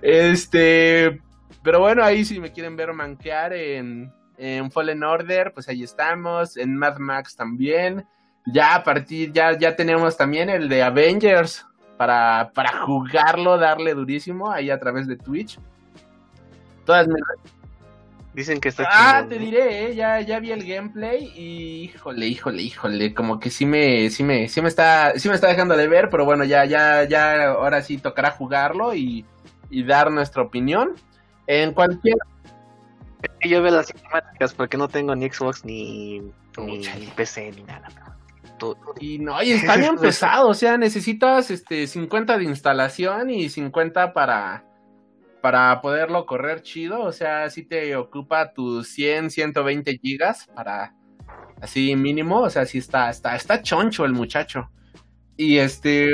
Este, pero bueno, ahí si me quieren ver manquear en, en Fallen Order, pues ahí estamos, en Mad Max también. Ya a partir, ya, ya tenemos también el de Avengers para, para jugarlo, darle durísimo ahí a través de Twitch. Todas mis Dicen que está Ah, chingón, te ¿no? diré, eh, ya, ya vi el gameplay y híjole, híjole, híjole, como que sí me, sí me, sí me está, sí me está dejando de ver, pero bueno, ya, ya, ya, ahora sí tocará jugarlo y, y dar nuestra opinión. En cualquier, Yo veo las cinemáticas porque no tengo ni Xbox ni, ni. PC ni nada. Y no, y está bien pesado, o sea, necesitas este 50 de instalación y 50 para, para poderlo correr chido, o sea, sí te ocupa tus 100, 120 gigas para, así mínimo, o sea, sí está, está, está choncho el muchacho. Y este,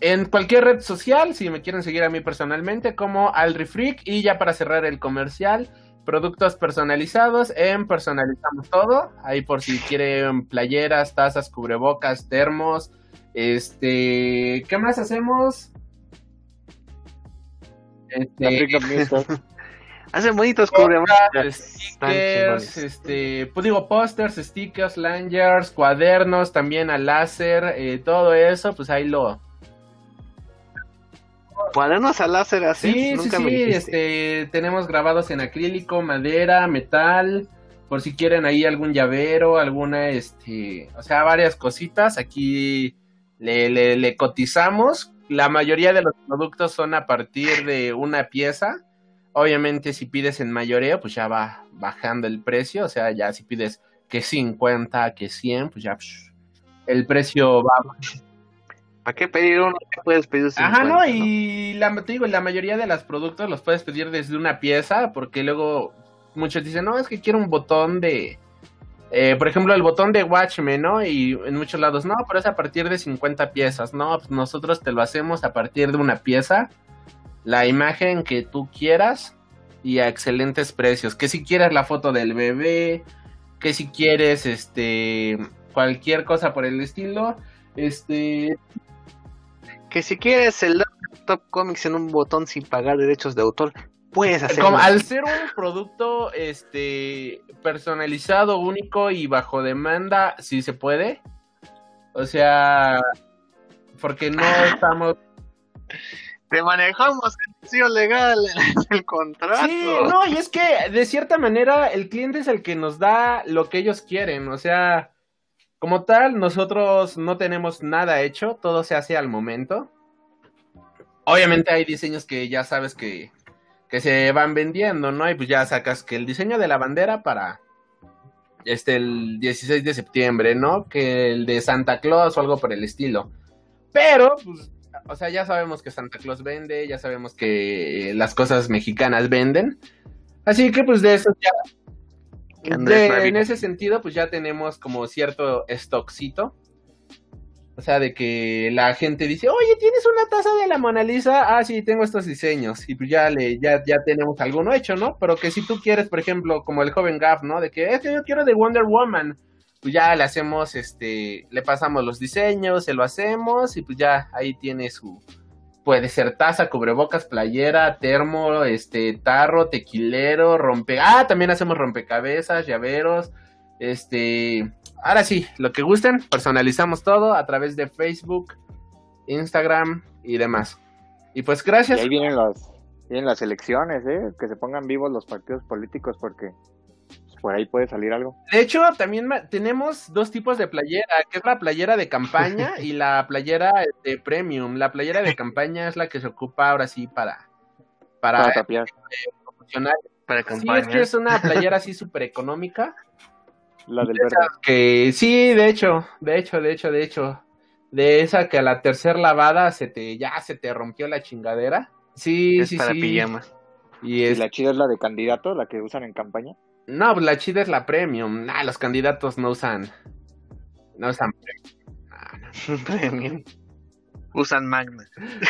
en cualquier red social, si me quieren seguir a mí personalmente, como AlriFreak, y ya para cerrar el comercial, productos personalizados en Personalizamos Todo, ahí por si quieren playeras, tazas, cubrebocas, termos, este, ¿qué más hacemos? Este. Hacen bonitos cubrebocas. Stickers, este, pues digo, pósters, stickers, lanyards, cuadernos, también a láser, eh, todo eso, pues ahí lo... Cuadernos a láser así. Sí, sí, Nunca me sí, dijiste. este, tenemos grabados en acrílico, madera, metal, por si quieren ahí algún llavero, alguna, este, o sea, varias cositas, aquí le, le, le cotizamos, la mayoría de los productos son a partir de una pieza, obviamente si pides en mayoreo, pues ya va bajando el precio, o sea, ya si pides que 50, que 100, pues ya psh, el precio va ¿Para qué pedir uno? ¿Qué puedes pedir 50, Ajá, no, y la, te digo, la mayoría de los productos los puedes pedir desde una pieza, porque luego muchos dicen, no, es que quiero un botón de, eh, por ejemplo, el botón de Watchmen, ¿no? Y en muchos lados, no, pero es a partir de 50 piezas, no, pues nosotros te lo hacemos a partir de una pieza, la imagen que tú quieras y a excelentes precios, que si quieres la foto del bebé, que si quieres, este, cualquier cosa por el estilo, este, Que si quieres el Top Comics en un botón sin pagar derechos de autor, puedes. Como al ser un producto este personalizado, único y bajo demanda, sí se puede. O sea, porque no estamos Te manejamos el legal en el contrato. Sí, no, y es que de cierta manera el cliente es el que nos da lo que ellos quieren, o sea, como tal, nosotros no tenemos nada hecho, todo se hace al momento. Obviamente hay diseños que ya sabes que, que se van vendiendo, ¿no? Y pues ya sacas que el diseño de la bandera para este el 16 de septiembre, ¿no? Que el de Santa Claus o algo por el estilo. Pero, pues, o sea, ya sabemos que Santa Claus vende, ya sabemos que las cosas mexicanas venden. Así que pues de eso ya de- en ese sentido, pues ya tenemos como cierto stockcito. O sea, de que la gente dice, oye, ¿tienes una taza de la Mona Lisa? Ah, sí, tengo estos diseños. Y pues ya le, ya, ya tenemos alguno hecho, ¿no? Pero que si tú quieres, por ejemplo, como el joven Gaff, ¿no? De que es que yo quiero de Wonder Woman. Pues ya le hacemos, este, le pasamos los diseños, se lo hacemos, y pues ya ahí tiene su, puede ser taza, cubrebocas, playera, termo, este, tarro, tequilero, rompe... Ah, también hacemos rompecabezas, llaveros, este... Ahora sí, lo que gusten, personalizamos todo a través de Facebook, Instagram y demás. Y pues Y gracias. ahí vienen las, vienen las elecciones, ¿eh? Que se pongan vivos los partidos políticos porque pues, por ahí puede salir algo. De hecho, también tenemos dos tipos de playera, que es la playera de campaña y la playera de premium. La playera de campaña es la que se ocupa ahora sí para... Para, Para tapiar. promocionar. Para Sí, campaña. es que es una playera así súper económica. La del De verde. que sí, de hecho, de hecho, de hecho, de hecho, de esa que a la tercera lavada se te ya se te rompió la chingadera. Sí, es sí, para sí. Y Y es la chida es la de candidato, la que usan en campaña. no, pues la chida es la premium. Nah, los candidatos no usan no usan premium. Nah, no. Premium. Usan Magna.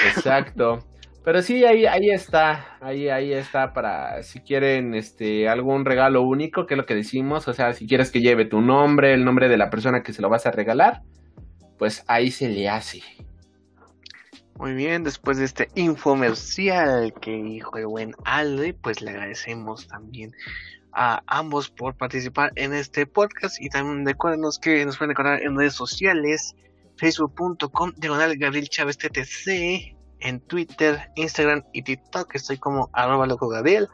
Exacto. Pero sí, ahí, ahí está, ahí, ahí está para si quieren este algún regalo único, que es lo que decimos, o sea, si quieres que lleve tu nombre, el nombre de la persona que se lo vas a regalar, pues ahí se le hace. Muy bien, después de este infomercial que dijo el buen Alde, pues le agradecemos también a ambos por participar en este podcast y también recuérdenos que nos pueden encontrar en redes sociales facebook.com Gabriel Chávez TTC en Twitter, Instagram y TikTok estoy como arroba loco Gabriel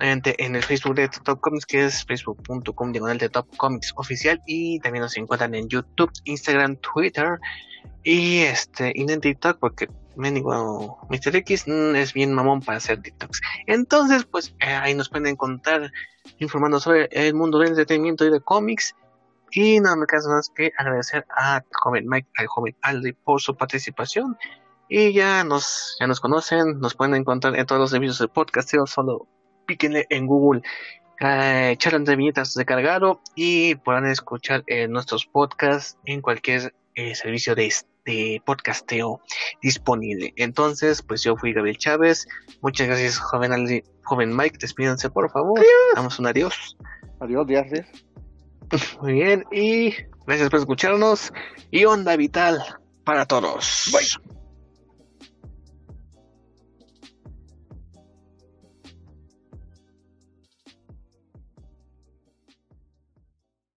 en el Facebook de Top Comics que es facebook.com diagonal de Top Comics oficial y también nos encuentran en YouTube, Instagram, Twitter y este y en TikTok porque me digo Mr. X mm, es bien mamón para hacer TikToks entonces pues eh, ahí nos pueden encontrar informando sobre el mundo del entretenimiento y de cómics. Y nada me queda más que agradecer a joven Mike, al joven Aldi por su participación. Y ya nos, ya nos conocen, nos pueden encontrar en todos los servicios de podcasteo, solo píquenle en Google eh, de viñetas de cargado y podrán escuchar eh, nuestros podcasts en cualquier eh, servicio de, de podcasteo disponible. Entonces, pues yo fui Gabriel Chávez. Muchas gracias, joven joven Mike, despídense por favor. Damos un adiós. Adiós, gracias. Muy bien, y gracias por escucharnos. Y onda vital para todos. Bye.